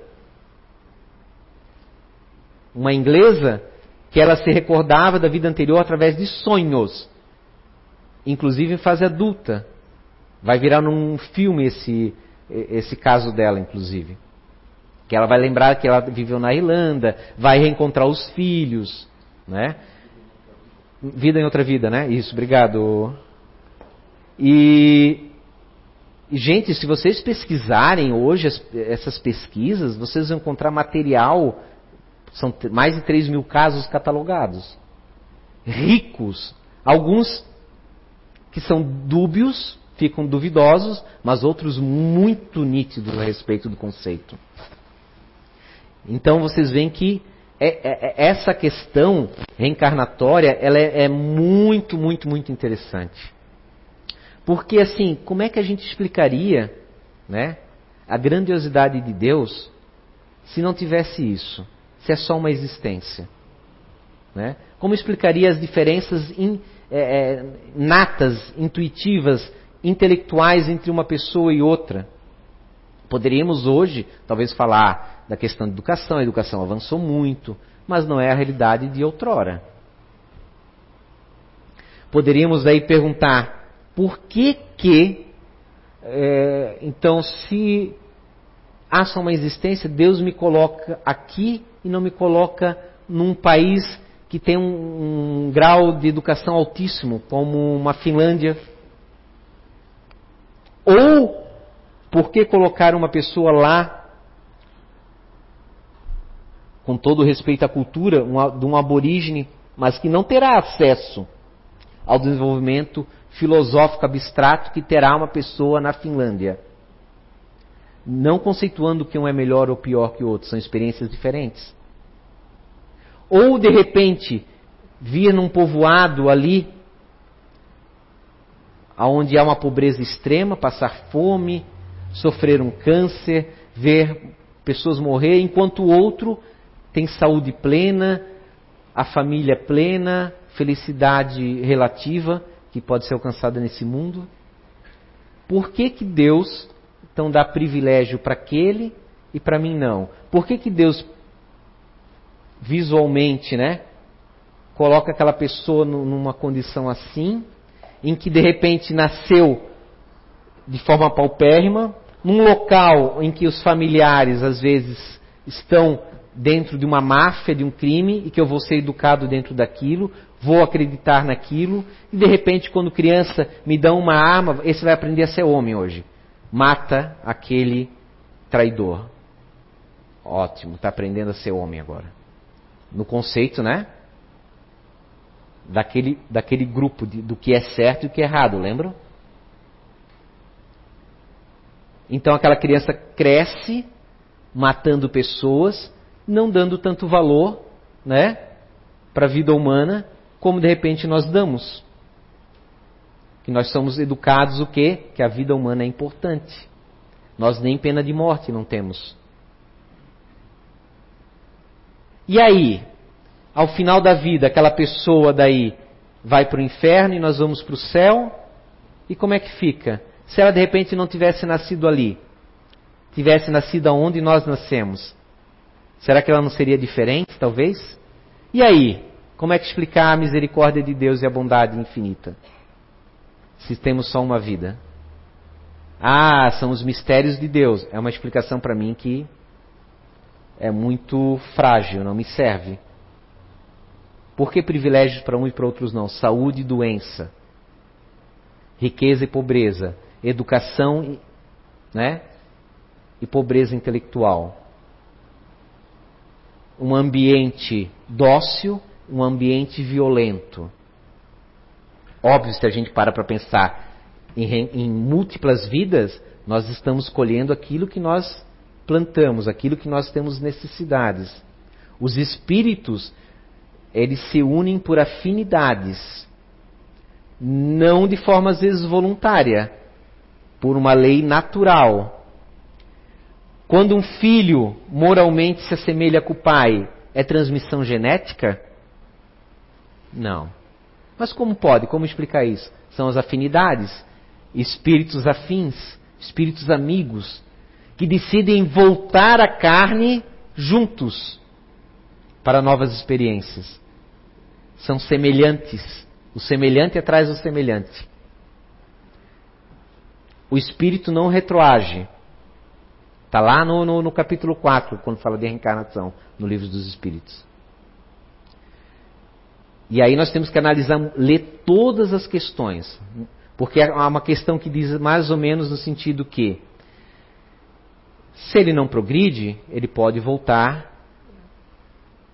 uma inglesa, que ela se recordava da vida anterior através de sonhos, inclusive em fase adulta. Vai virar num filme esse, esse caso dela, inclusive. Que ela vai lembrar que ela viveu na Irlanda, vai reencontrar os filhos, né? Vida em outra vida, né? Isso, obrigado. E, gente, se vocês pesquisarem hoje as, essas pesquisas, vocês vão encontrar material, são mais de 3 mil casos catalogados. Ricos. Alguns que são dúbios, ficam duvidosos, mas outros muito nítidos a respeito do conceito. Então vocês veem que é, é, é, essa questão reencarnatória ela é, é muito, muito, muito interessante. Porque assim, como é que a gente explicaria, né, a grandiosidade de Deus se não tivesse isso? Se é só uma existência, né? Como explicaria as diferenças in, é, natas, intuitivas, intelectuais entre uma pessoa e outra? Poderíamos hoje, talvez, falar da questão da educação. A educação avançou muito, mas não é a realidade de outrora. Poderíamos aí perguntar por que que, é, então, se há só uma existência, Deus me coloca aqui e não me coloca num país que tem um, um grau de educação altíssimo, como uma Finlândia? Ou por que colocar uma pessoa lá, com todo respeito à cultura, um, de um aborígene, mas que não terá acesso ao desenvolvimento filosófico abstrato que terá uma pessoa na Finlândia? Não conceituando que um é melhor ou pior que o outro, são experiências diferentes. Ou, de repente, vir num povoado ali, onde há uma pobreza extrema, passar fome, sofrer um câncer, ver pessoas morrer, enquanto o outro tem saúde plena, a família plena, felicidade relativa que pode ser alcançada nesse mundo. Por que, que Deus então dá privilégio para aquele e para mim não? Por que, que Deus visualmente, né, coloca aquela pessoa numa condição assim, em que de repente nasceu de forma paupérrima, num local em que os familiares às vezes estão dentro de uma máfia, de um crime, e que eu vou ser educado dentro daquilo, vou acreditar naquilo, e de repente, quando criança me dão uma arma, esse vai aprender a ser homem hoje. Mata aquele traidor. Ótimo, está aprendendo a ser homem agora. No conceito, né? Daquele, daquele grupo de, do que é certo e o que é errado, lembram? Então aquela criança cresce matando pessoas, não dando tanto valor, né, para a vida humana, como de repente nós damos. Que nós somos educados o quê? Que a vida humana é importante. Nós nem pena de morte não temos. E aí, ao final da vida, aquela pessoa daí vai para o inferno e nós vamos para o céu? E como é que fica? Se ela de repente não tivesse nascido ali, tivesse nascido onde nós nascemos, será que ela não seria diferente, talvez? E aí, como é que explicar a misericórdia de Deus e a bondade infinita? Se temos só uma vida. Ah, são os mistérios de Deus. É uma explicação para mim que é muito frágil, não me serve. Por que privilégios para um e para outros não? Saúde e doença, riqueza e pobreza, educação né, e pobreza intelectual. Um ambiente dócil, um ambiente violento. Óbvio, se a gente para para pensar em, em múltiplas vidas, nós estamos colhendo aquilo que nós plantamos, aquilo que nós temos necessidades. Os espíritos, eles se unem por afinidades, não de forma às vezes voluntária, por uma lei natural. Quando um filho moralmente se assemelha com o pai, é transmissão genética? Não. Mas como pode? Como explicar isso? São as afinidades, espíritos afins, espíritos amigos, que decidem voltar à carne juntos para novas experiências. São semelhantes. O semelhante atrás do semelhante o espírito não retroage. Está lá no, no, no, capítulo 4, quando fala de reencarnação, no livro dos espíritos. E aí nós temos que analisar, ler todas as questões. Porque há uma questão que diz mais ou menos no sentido que, se ele não progride, ele pode voltar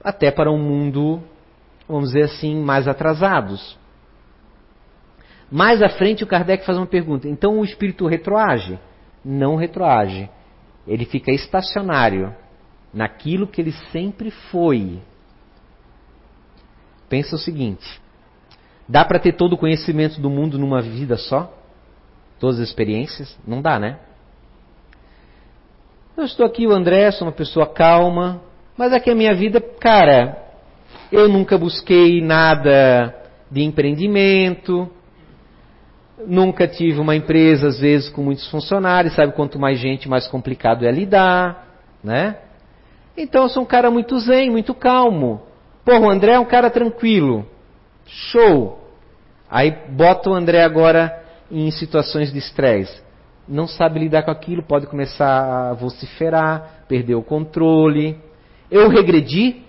até para um mundo, vamos dizer assim, mais atrasados. Mais à frente, o Kardec faz uma pergunta: então o espírito retroage? Não retroage. Ele fica estacionário naquilo que ele sempre foi. pensa o seguinte: dá para ter todo o conhecimento do mundo numa vida só? Todas as experiências? Não dá, né? Eu estou aqui, o André, sou uma pessoa calma, mas aqui a minha vida, cara, eu nunca busquei nada de empreendimento, nunca tive uma empresa, às vezes, com muitos funcionários, sabe? Quanto mais gente, mais complicado é lidar, né? Então eu sou um cara muito zen, muito calmo. Pô, o André é um cara tranquilo. Show! Aí bota o André agora em situações de estresse. Não sabe lidar com aquilo, pode começar a vociferar, perder o controle. Eu regredi?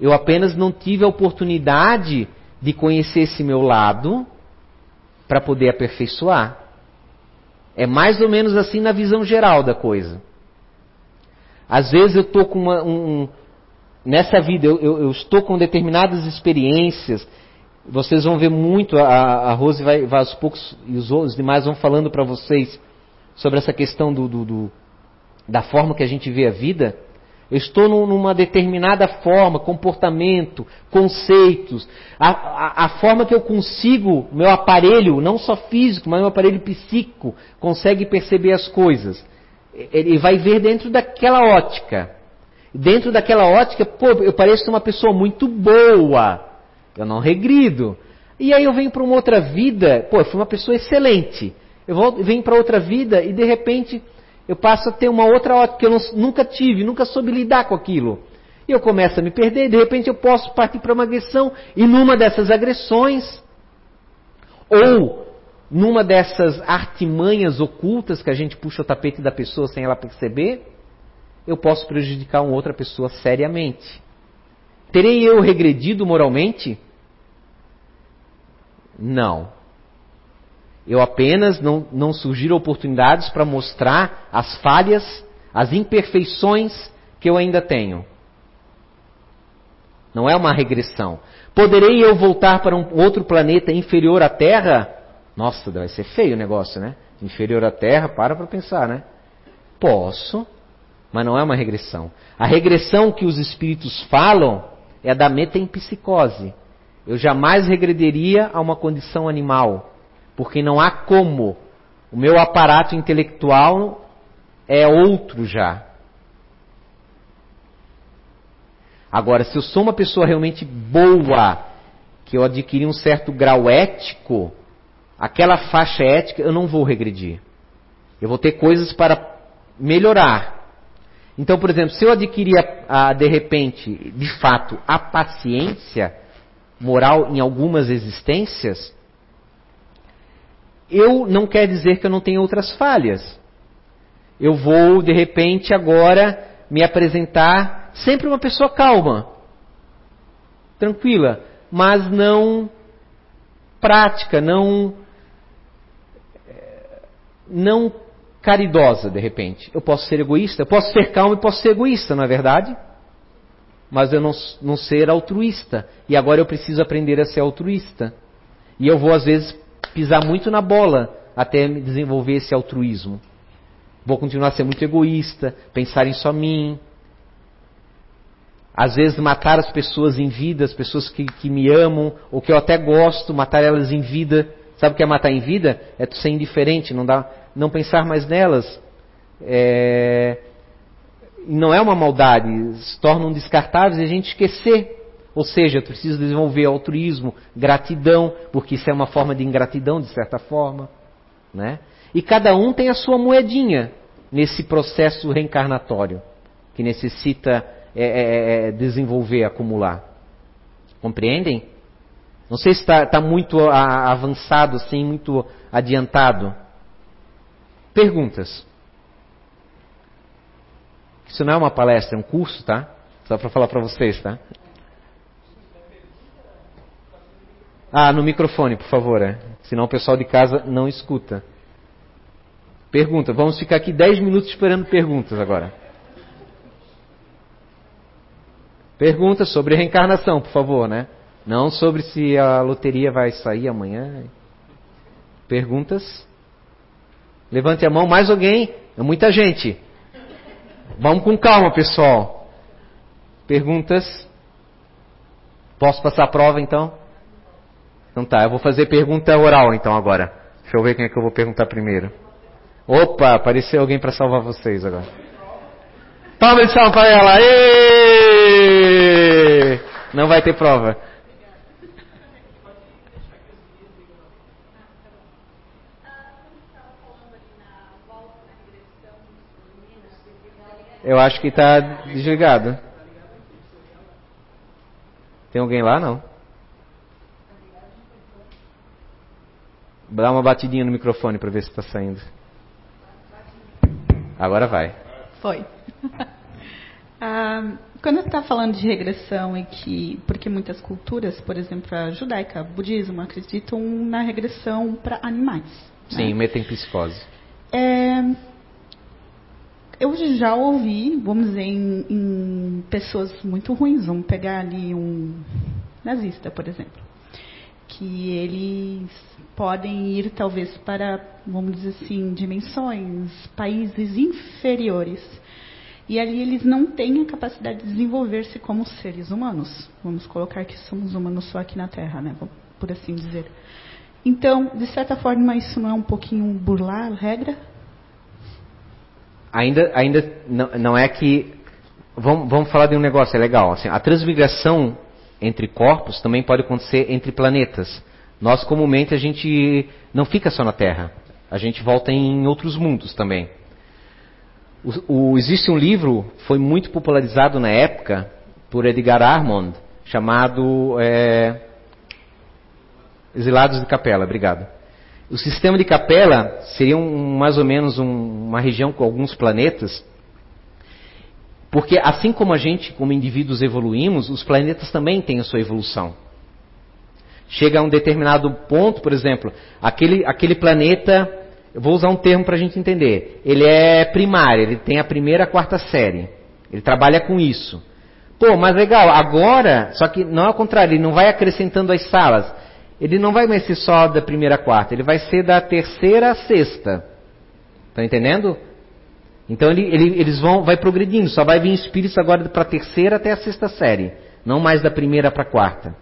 Eu apenas não tive a oportunidade de conhecer esse meu lado para poder aperfeiçoar. É mais ou menos assim na visão geral da coisa. Às vezes eu estou com uma, um, nessa vida, eu, eu, eu, estou com determinadas experiências. Vocês vão ver muito, a, a Rose vai, vai aos poucos, e os, os demais vão falando para vocês sobre essa questão do, do, do, da forma que a gente vê a vida. Eu estou numa determinada forma, comportamento, conceitos, a, a, a, forma que eu consigo, meu aparelho, não só físico, mas meu aparelho psíquico, consegue perceber as coisas. Ele vai ver dentro daquela ótica. Dentro daquela ótica, pô, eu pareço uma pessoa muito boa. Eu não regrido. E aí eu venho para uma outra vida, pô, eu fui uma pessoa excelente. Eu volto, venho para outra vida e de repente eu passo a ter uma outra ótica que eu não, nunca tive, nunca soube lidar com aquilo. E eu começo a me perder, de repente eu posso partir para uma agressão, e numa dessas agressões, ou numa dessas artimanhas ocultas que a gente puxa o tapete da pessoa sem ela perceber, eu posso prejudicar uma outra pessoa seriamente. Terei eu regredido moralmente? Não. Eu apenas não, não surgiram oportunidades para mostrar as falhas, as imperfeições que eu ainda tenho. Não é uma regressão. Poderei eu voltar para um outro planeta inferior à Terra? Nossa, vai ser feio o negócio, né? Inferior à Terra, para para pensar, né? Posso, mas não é uma regressão. A regressão que os espíritos falam é a da metempsicose. Eu jamais regrediria a uma condição animal porque não há como. O meu aparato intelectual é outro já. Agora, se eu sou uma pessoa realmente boa, que eu adquiri um certo grau ético, aquela faixa ética, eu não vou regredir. Eu vou ter coisas para melhorar. Então, por exemplo, se eu adquirir, a, a, de repente, de fato, a paciência moral em algumas existências, eu não quer dizer que eu não tenho outras falhas. Eu vou, de repente, agora me apresentar sempre uma pessoa calma, tranquila, mas não prática, não não caridosa, de repente. Eu posso ser egoísta, eu posso ser calmo e posso ser egoísta, não é verdade? Mas eu não, não ser altruísta. E agora eu preciso aprender a ser altruísta. E eu vou, às vezes, pisar muito na bola até desenvolver esse altruísmo. Vou continuar a ser muito egoísta, pensar em só mim. Às vezes matar as pessoas em vida, as pessoas que, que me amam, ou que eu até gosto, matar elas em vida. Sabe o que é matar em vida? É tu ser indiferente, não, dá, não pensar mais nelas. É, não é uma maldade, se tornam descartáveis e a gente esquecer ou seja, eu preciso desenvolver altruísmo, gratidão, porque isso é uma forma de ingratidão, de certa forma. Né? E cada um tem a sua moedinha nesse processo reencarnatório, que necessita é, é, é, é desenvolver, acumular. Compreendem? Não sei se está tá muito avançado, assim, muito adiantado. Perguntas. Isso não é uma palestra, é um curso, tá? Só para falar para vocês, tá? Ah, no microfone, por favor. É. Senão o pessoal de casa não escuta. Pergunta. Vamos ficar aqui 10 minutos esperando perguntas agora. Pergunta sobre reencarnação, por favor, né? Não sobre se a loteria vai sair amanhã. Perguntas? Levante a mão. Mais alguém? É muita gente. Vamos com calma, pessoal. Perguntas? Posso passar a prova então? Então tá, eu vou fazer pergunta oral então agora. Deixa eu ver quem é que eu vou perguntar primeiro. Opa, apareceu alguém para salvar vocês agora. Palma de salva para ela. Êêêê! Não vai ter prova. Eu acho que está desligado. Tem alguém lá? Não. Dá uma batidinha no microfone para ver se está saindo. Agora vai. Foi. *laughs* ah, quando você está falando de regressão e que, porque muitas culturas, por exemplo, a judaica, budismo, acreditam na regressão para animais. Sim, né? metempsicose. É, eu já ouvi, vamos dizer, em, em, pessoas muito ruins, vamos pegar ali um nazista, por exemplo, que eles podem ir talvez para, vamos dizer assim, dimensões, países inferiores. E ali eles não têm a capacidade de desenvolver-se como seres humanos. Vamos colocar que somos humanos só aqui na Terra, né? Por assim dizer. Então, de certa forma, isso não é um pouquinho burlar a regra? ainda, ainda não, não é que. Vamos, vamos falar de um negócio, é legal. Assim, a transmigração entre corpos também pode acontecer entre planetas. Nós, comumente, a gente não fica só na Terra. A gente volta em outros mundos também. O, o, existe um livro, foi muito popularizado na época, por Edgar Armand, chamado é, Exilados de Capela. Obrigado. O sistema de Capela seria um, mais ou menos um, uma região com alguns planetas, porque assim como a gente, como indivíduos, evoluímos, os planetas também têm a sua evolução. Chega a um determinado ponto, por exemplo, aquele, aquele planeta, eu vou usar um termo para a gente entender, ele é primário, ele tem a primeira a quarta série, ele trabalha com isso. Pô, mas legal, agora, só que não é o contrário, ele não vai acrescentando as salas ele não vai mais ser só da primeira a quarta, ele vai ser da terceira a sexta. Está entendendo? Então ele, ele, eles vão vai progredindo, só vai vir espíritos agora para a terceira até a sexta série, não mais da primeira para a quarta.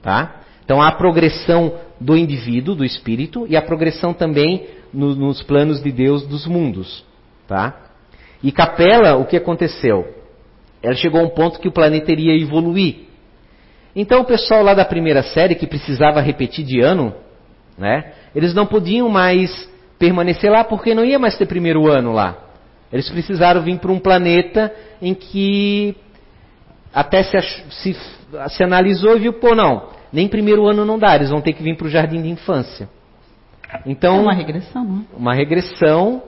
Tá? Então há a progressão do indivíduo, do espírito, e a progressão também no, nos planos de Deus dos mundos. Tá? E Capela, o que aconteceu? Ela chegou a um ponto que o planeta iria evoluir. Então o pessoal lá da primeira série que precisava repetir de ano, né? Eles não podiam mais permanecer lá porque não ia mais ter primeiro ano lá. Eles precisaram vir para um planeta em que até se, se, se, analisou e viu, pô, não, nem primeiro ano não dá, eles vão ter que vir para o jardim de infância. Então, é uma regressão, não? É? Uma regressão,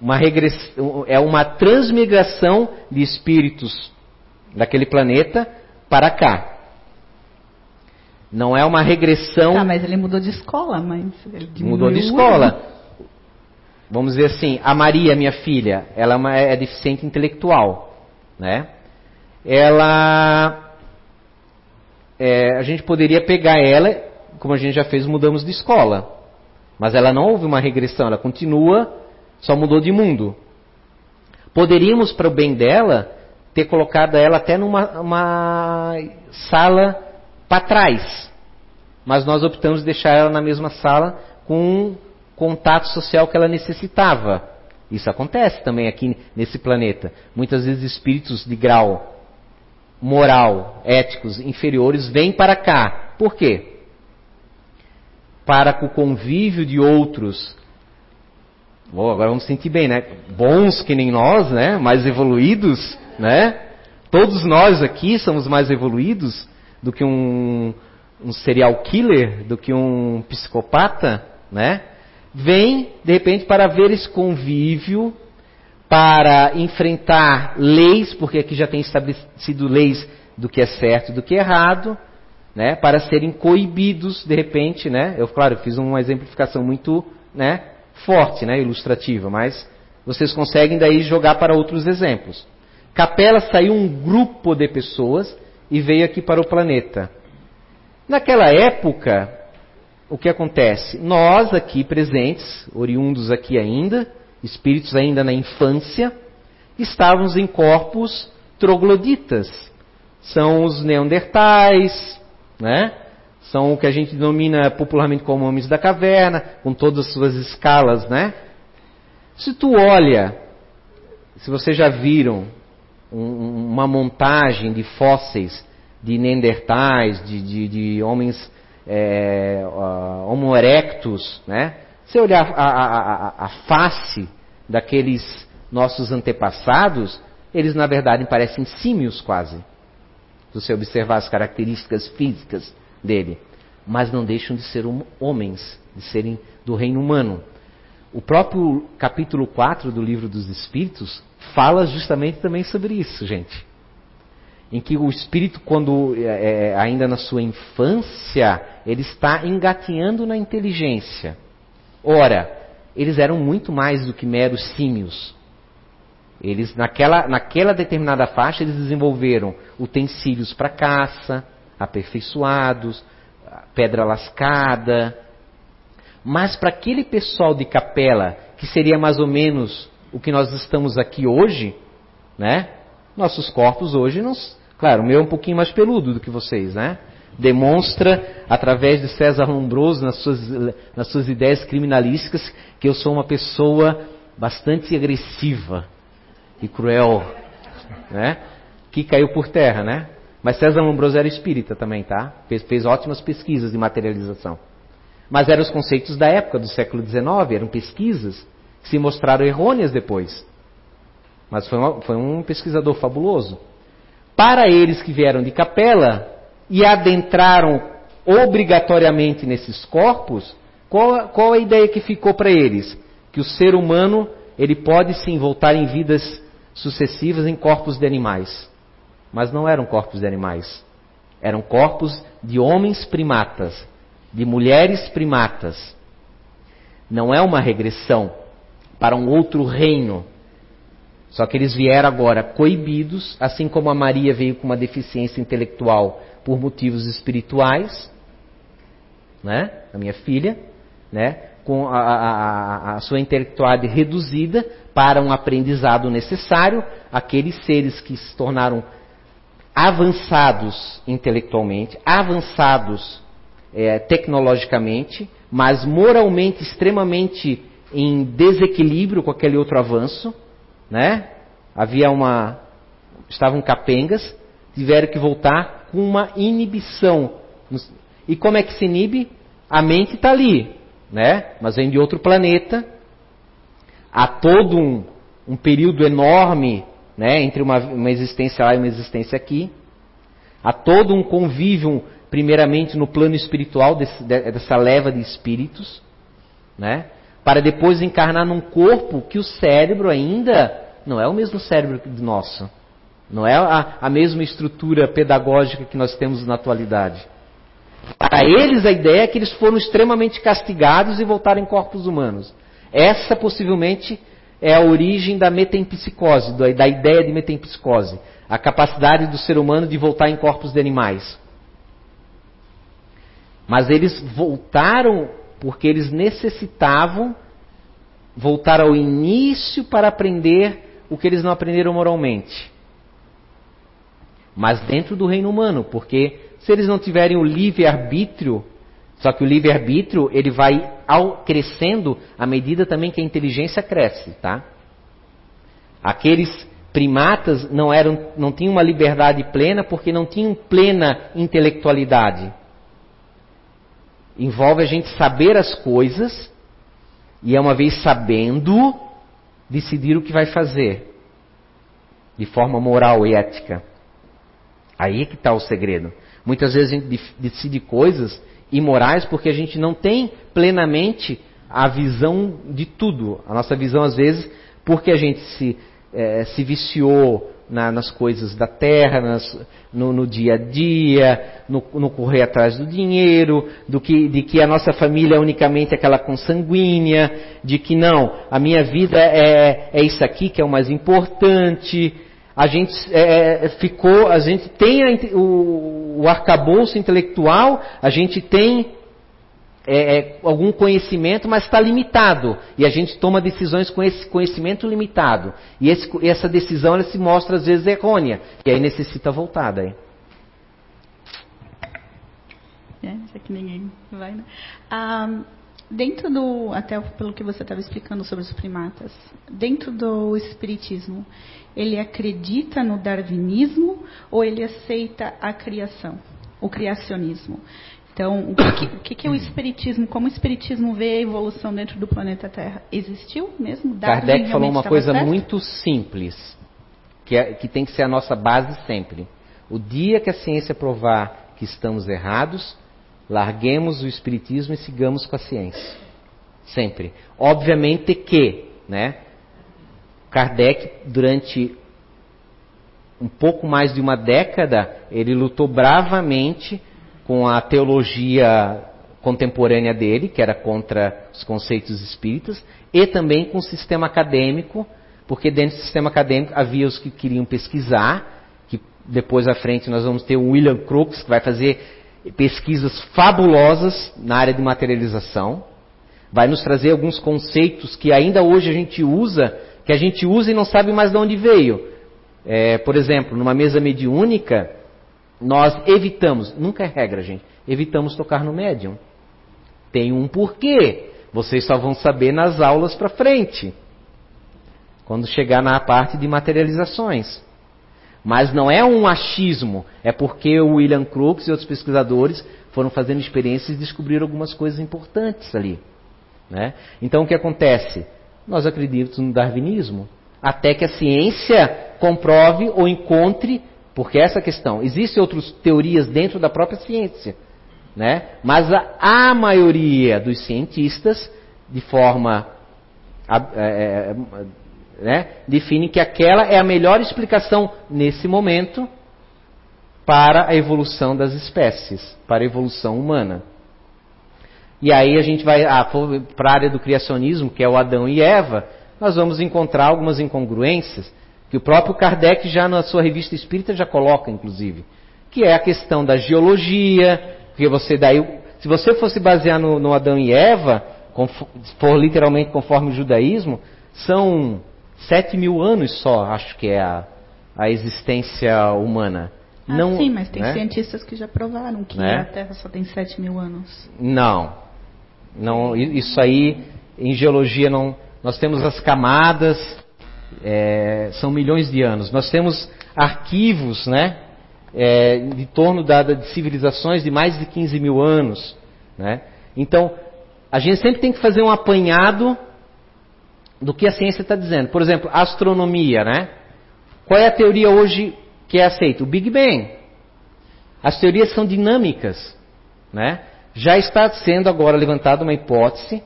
uma regress, é uma transmigração de espíritos daquele planeta para cá. Não é uma regressão. Tá, mas ele mudou de escola, mas ele mudou de escola. Vamos dizer assim, a Maria, minha filha, ela é, uma, é deficiente intelectual, né? Ela, é, a gente poderia pegar ela, como a gente já fez, mudamos de escola, mas ela não houve uma regressão, ela continua, só mudou de mundo. Poderíamos, para o bem dela, ter colocado ela até numa sala para trás. Mas nós optamos deixar ela na mesma sala com contato social que ela necessitava. Isso acontece também aqui nesse planeta. Muitas vezes espíritos de grau moral, éticos inferiores vêm para cá. Por quê? Para que o convívio de outros Bom, agora vamos sentir bem, né? Bons que nem nós, né? Mais evoluídos, né? Todos nós aqui somos mais evoluídos do que um, um serial killer, do que um psicopata, né? Vem, de repente, para ver esse convívio, para enfrentar leis, porque aqui já tem estabelecido leis do que é certo e do que é errado, né? Para serem coibidos, de repente, né? Eu, claro, fiz uma exemplificação muito, né? forte, né, ilustrativa, mas vocês conseguem daí jogar para outros exemplos. Capela saiu um grupo de pessoas e veio aqui para o planeta. Naquela época, o que acontece? Nós aqui presentes, oriundos aqui ainda, espíritos ainda na infância, estávamos em corpos trogloditas, são os neandertais, né? São o que a gente denomina popularmente como homens da caverna, com todas as suas escalas, né? Se tu olha, se vocês já viram um, uma montagem de fósseis de neandertais, de, de, de homens é, uh, homo erectus, né? Se olhar a, a, a, a face daqueles nossos antepassados, eles na verdade parecem símios quase. Se você observar as características físicas dele. Mas não deixam de ser homens, de serem do reino humano. O próprio capítulo 4 do livro dos Espíritos fala justamente também sobre isso, gente. Em que o espírito, quando é, é ainda na sua infância, ele está engatinhando na inteligência. Ora, eles eram muito mais do que meros símios. Eles, naquela, naquela determinada faixa, eles desenvolveram utensílios para caça, aperfeiçoados, pedra lascada. Mas para aquele pessoal de capela, que seria mais ou menos o que nós estamos aqui hoje, né? Nossos corpos hoje, não, claro, o meu é um pouquinho mais peludo do que vocês, né? Demonstra, através de César Lombroso, nas suas, nas suas ideias criminalísticas, que eu sou uma pessoa bastante agressiva e cruel, né? Que caiu por terra, né? Mas César Lombroso era espírita também, tá? Fez, fez ótimas pesquisas de materialização. Mas eram os conceitos da época, do século XIX, eram pesquisas que se mostraram errôneas depois. Mas foi, uma, foi um pesquisador fabuloso. Para eles que vieram de capela e adentraram obrigatoriamente nesses corpos, qual, qual a ideia que ficou para eles? Que o ser humano ele pode sim voltar em vidas sucessivas em corpos de animais. Mas não eram corpos de animais. Eram corpos de homens primatas, de mulheres primatas. Não é uma regressão para um outro reino. Só que eles vieram agora coibidos, assim como a Maria veio com uma deficiência intelectual por motivos espirituais, né? A minha filha, né? Com a, a, a sua intelectualidade reduzida para um aprendizado necessário, aqueles seres que se tornaram avançados intelectualmente, avançados é, tecnologicamente, mas moralmente extremamente em desequilíbrio com aquele outro avanço, né? Havia uma, estavam capengas, tiveram que voltar com uma inibição. E como é que se inibe? A mente está ali, né? Mas vem de outro planeta. Há todo um, um período enorme né, entre uma, uma existência lá e uma existência aqui. Há todo um convívio, primeiramente no plano espiritual desse, dessa leva de espíritos, né, para depois encarnar num corpo que o cérebro ainda não é o mesmo cérebro nosso. Não é a, a mesma estrutura pedagógica que nós temos na atualidade. Para eles, a ideia é que eles foram extremamente castigados e voltaram em corpos humanos. Essa possivelmente é a origem da metempsicose, da ideia de metempsicose. A capacidade do ser humano de voltar em corpos de animais. Mas eles voltaram porque eles necessitavam voltar ao início para aprender o que eles não aprenderam moralmente. Mas dentro do reino humano, porque se eles não tiverem o livre-arbítrio, só que o livre-arbítrio, ele vai ao, crescendo à medida também que a inteligência cresce, tá? Aqueles primatas não, eram, não tinham uma liberdade plena porque não tinham plena intelectualidade. Envolve a gente saber as coisas e, é uma vez sabendo, decidir o que vai fazer de forma moral e ética. Aí é que está o segredo. Muitas vezes a gente decide coisas imorais porque a gente não tem plenamente a visão de tudo. A nossa visão, às vezes, porque a gente se, é, se viciou na, nas coisas da terra, nas, no, no, dia a dia, no, no, correr atrás do dinheiro, do que, de que a nossa família é unicamente aquela consanguínea, de que não, a minha vida é, é isso aqui que é o mais importante. A gente é, é, ficou, a gente tem a, o, o arcabouço intelectual, a gente tem é, é, algum conhecimento, mas está limitado. E a gente toma decisões com esse conhecimento limitado. E esse, essa decisão ela se mostra às vezes errônea. E aí necessita voltar daí. né? já que ninguém vai. Né? Ah, dentro do, até pelo que você estava explicando sobre os primatas, dentro do espiritismo, ele acredita no darwinismo ou ele aceita a criação, o criacionismo? Então, o que, o que, é o espiritismo? Como o espiritismo vê a evolução dentro do planeta Terra? Existiu mesmo? Darwin Kardec falou uma coisa certo? muito simples, que, é, que tem que ser a nossa base sempre. O dia que a ciência provar que estamos errados, larguemos o espiritismo e sigamos com a ciência. Sempre. Obviamente que, né? Kardec, durante um pouco mais de uma década, ele lutou bravamente com a teologia contemporânea dele, que era contra os conceitos espíritas, e também com o sistema acadêmico, porque dentro do sistema acadêmico havia os que queriam pesquisar, que depois à frente nós vamos ter o William Crookes, que vai fazer pesquisas fabulosas na área de materialização, vai nos trazer alguns conceitos que ainda hoje a gente usa, que a gente usa e não sabe mais de onde veio. É, por exemplo, numa mesa mediúnica, nós evitamos, nunca é regra, gente, evitamos tocar no médium. Tem um porquê. Vocês só vão saber nas aulas para frente. Quando chegar na parte de materializações. Mas não é um achismo, é porque o William Crookes e outros pesquisadores foram fazendo experiências e descobriram algumas coisas importantes ali. Né? Então o que acontece? Nós acreditamos no darwinismo, até que a ciência comprove ou encontre, porque essa é questão, existem outras teorias dentro da própria ciência, né? mas a, a maioria dos cientistas, de forma é, né, define que aquela é a melhor explicação nesse momento para a evolução das espécies, para a evolução humana. E aí a gente vai ah, para a área do criacionismo, que é o Adão e Eva, nós vamos encontrar algumas incongruências que o próprio Kardec já na sua revista Espírita já coloca, inclusive, que é a questão da geologia, porque você daí, se você fosse basear no, no Adão e Eva, for literalmente conforme o judaísmo, são Sete mil anos só, acho que é a, a existência humana. Ah, não, sim, mas tem né? cientistas que já provaram que né? a Terra só tem sete mil anos. Não, não, isso aí em geologia não. Nós temos as camadas, é, são milhões de anos. Nós temos arquivos, né, é, de torno da, de civilizações de mais de 15 mil anos, né. Então, a gente sempre tem que fazer um apanhado do que a ciência está dizendo. Por exemplo, astronomia, né? Qual é a teoria hoje que é aceita? O Big Bang. As teorias são dinâmicas, né? Já está sendo agora levantada uma hipótese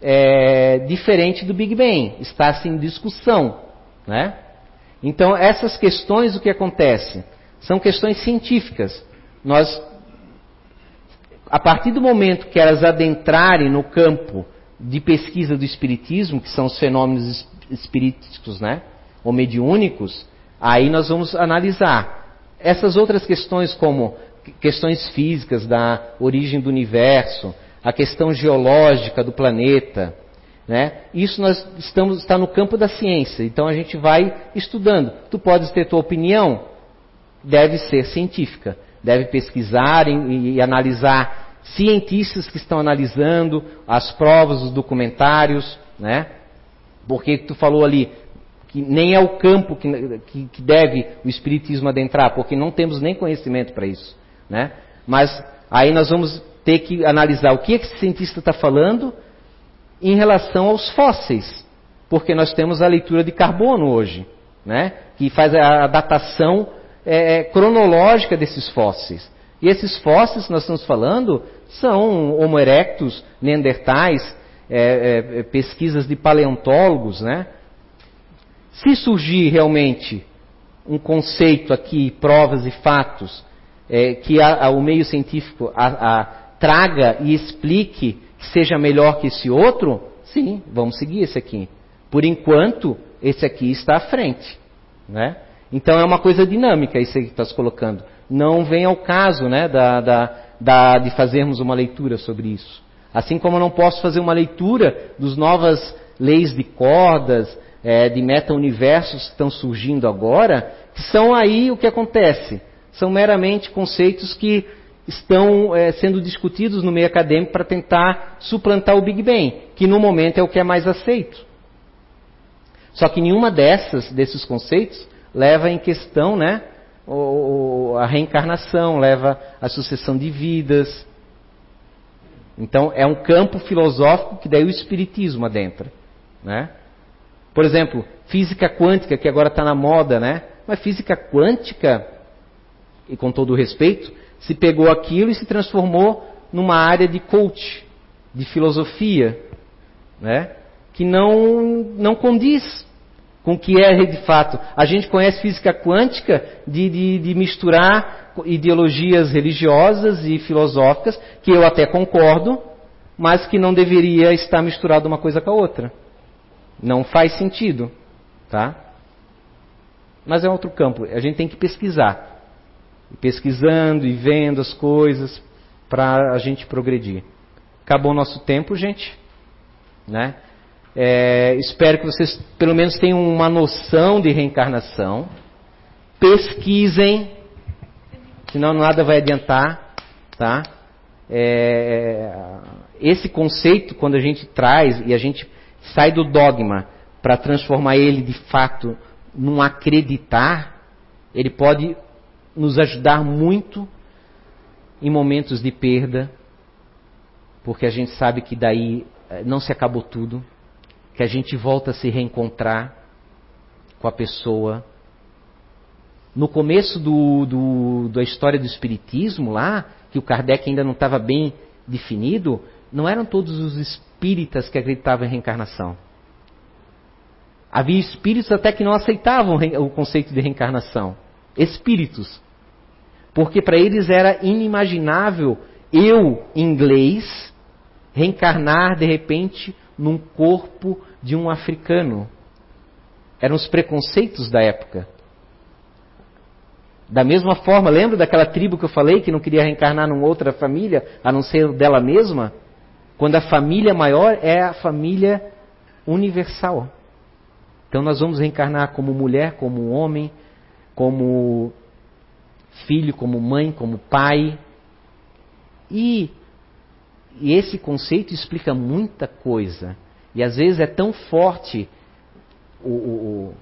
é, diferente do Big Bang. Está-se em discussão, né? Então, essas questões, o que acontece? São questões científicas. Nós, a partir do momento que elas adentrarem no campo de pesquisa do espiritismo, que são os fenômenos espiríticos, né? Ou mediúnicos, aí nós vamos analisar essas outras questões como questões físicas da origem do universo, a questão geológica do planeta, né? Isso nós estamos está no campo da ciência. Então a gente vai estudando. Tu podes ter tua opinião, deve ser científica, deve pesquisar e, e analisar cientistas que estão analisando as provas, os documentários, né? Porque tu falou ali que nem é o campo que, que, que deve o espiritismo adentrar, porque não temos nem conhecimento para isso, né? Mas aí nós vamos ter que analisar o que esse cientista está falando em relação aos fósseis, porque nós temos a leitura de carbono hoje, né? Que faz a datação é, cronológica desses fósseis. E esses fósseis que nós estamos falando são Homo erectus, Neandertais, é, é, pesquisas de paleontólogos, né? Se surgir realmente um conceito aqui, provas e fatos, é, que a, a, o meio científico a, traga e explique que seja melhor que esse outro, sim, vamos seguir esse aqui. Por enquanto, esse aqui está à frente, né? Então é uma coisa dinâmica isso aí que está se colocando não vem ao caso né, da, da, da, de fazermos uma leitura sobre isso. Assim como eu não posso fazer uma leitura dos novas leis de cordas, é, de meta-universos que estão surgindo agora, que são aí o que acontece. São meramente conceitos que, estão é, sendo discutidos no meio acadêmico para tentar suplantar o Big Bang, que no momento é o que é mais aceito. Só que nenhuma dessas, desses conceitos, leva em questão né, a reencarnação, leva a sucessão de vidas. Então é um campo filosófico que daí o espiritismo adentra. Né? Por exemplo, física quântica, que agora está na moda, né? Mas física quântica, e com todo respeito, se pegou aquilo e se transformou numa área de coach, de filosofia, né? que não, não condiz com o que é de fato. A gente conhece física quântica de, de, de misturar ideologias religiosas e filosóficas, que eu até concordo, mas que não deveria estar misturado uma coisa com a outra. Não faz sentido, tá? Mas é outro campo. A gente tem que pesquisar. Pesquisando e vendo as coisas para a gente progredir. Acabou o nosso tempo, gente. Né? É, espero que vocês pelo menos tenham uma noção de reencarnação. Pesquisem, senão nada vai adiantar, tá? É, esse conceito, quando a gente traz e a gente sai do dogma para transformar ele de fato num acreditar, ele pode nos ajudar muito em momentos de perda, porque a gente sabe que daí eh, não se acabou tudo, que a gente volta a se reencontrar com a pessoa. No começo do, do, da história do Espiritismo, lá, que o Kardec ainda não estava bem definido, não eram todos os espíritas que acreditavam em reencarnação. Havia espíritos até que não aceitavam o conceito de reencarnação. Espíritos. Porque para eles era inimaginável eu, inglês, reencarnar de repente num corpo de um africano. Eram os preconceitos da época. Da mesma forma, lembra daquela tribo que eu falei que não queria reencarnar numa outra família, a não ser dela mesma? Quando a família maior é a família universal. Então nós vamos reencarnar como mulher, como homem, como filho, como mãe, como pai. E, e esse conceito explica muita coisa. E às vezes é tão forte o, o,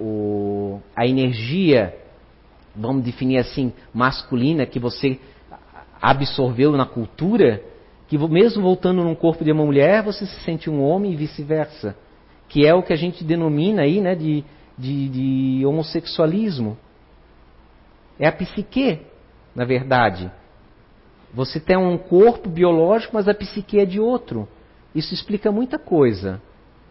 o, a energia, vamos definir assim, masculina, que você absorveu na cultura, que mesmo voltando num corpo de uma mulher, você se sente um homem e vice-versa que é o que a gente denomina aí né, de, de, de homossexualismo. É a psique, na verdade. Você tem um corpo biológico, mas a psique é de outro. Isso explica muita coisa.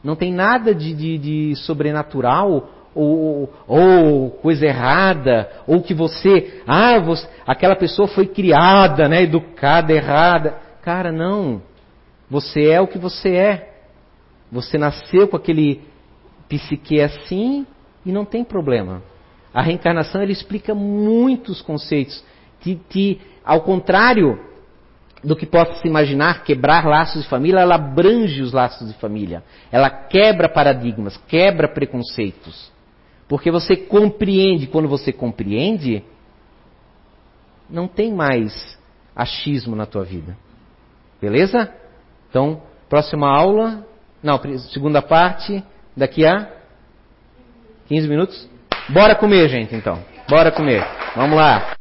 Não tem nada de, de, de sobrenatural ou, ou, coisa errada, ou que você, ah, você, aquela pessoa foi criada, né, educada errada. Cara, não. Você é o que você é. Você nasceu com aquele psique assim e não tem problema. A reencarnação ele explica muitos conceitos. Que, ao contrário do que possa se imaginar, quebrar laços de família, ela abrange os laços de família. Ela quebra paradigmas, quebra preconceitos. Porque você compreende, quando você compreende, não tem mais achismo na tua vida. Beleza? Então, próxima aula, não, segunda parte, daqui a 15 minutos. Bora comer, gente, então. Bora comer. Vamos lá.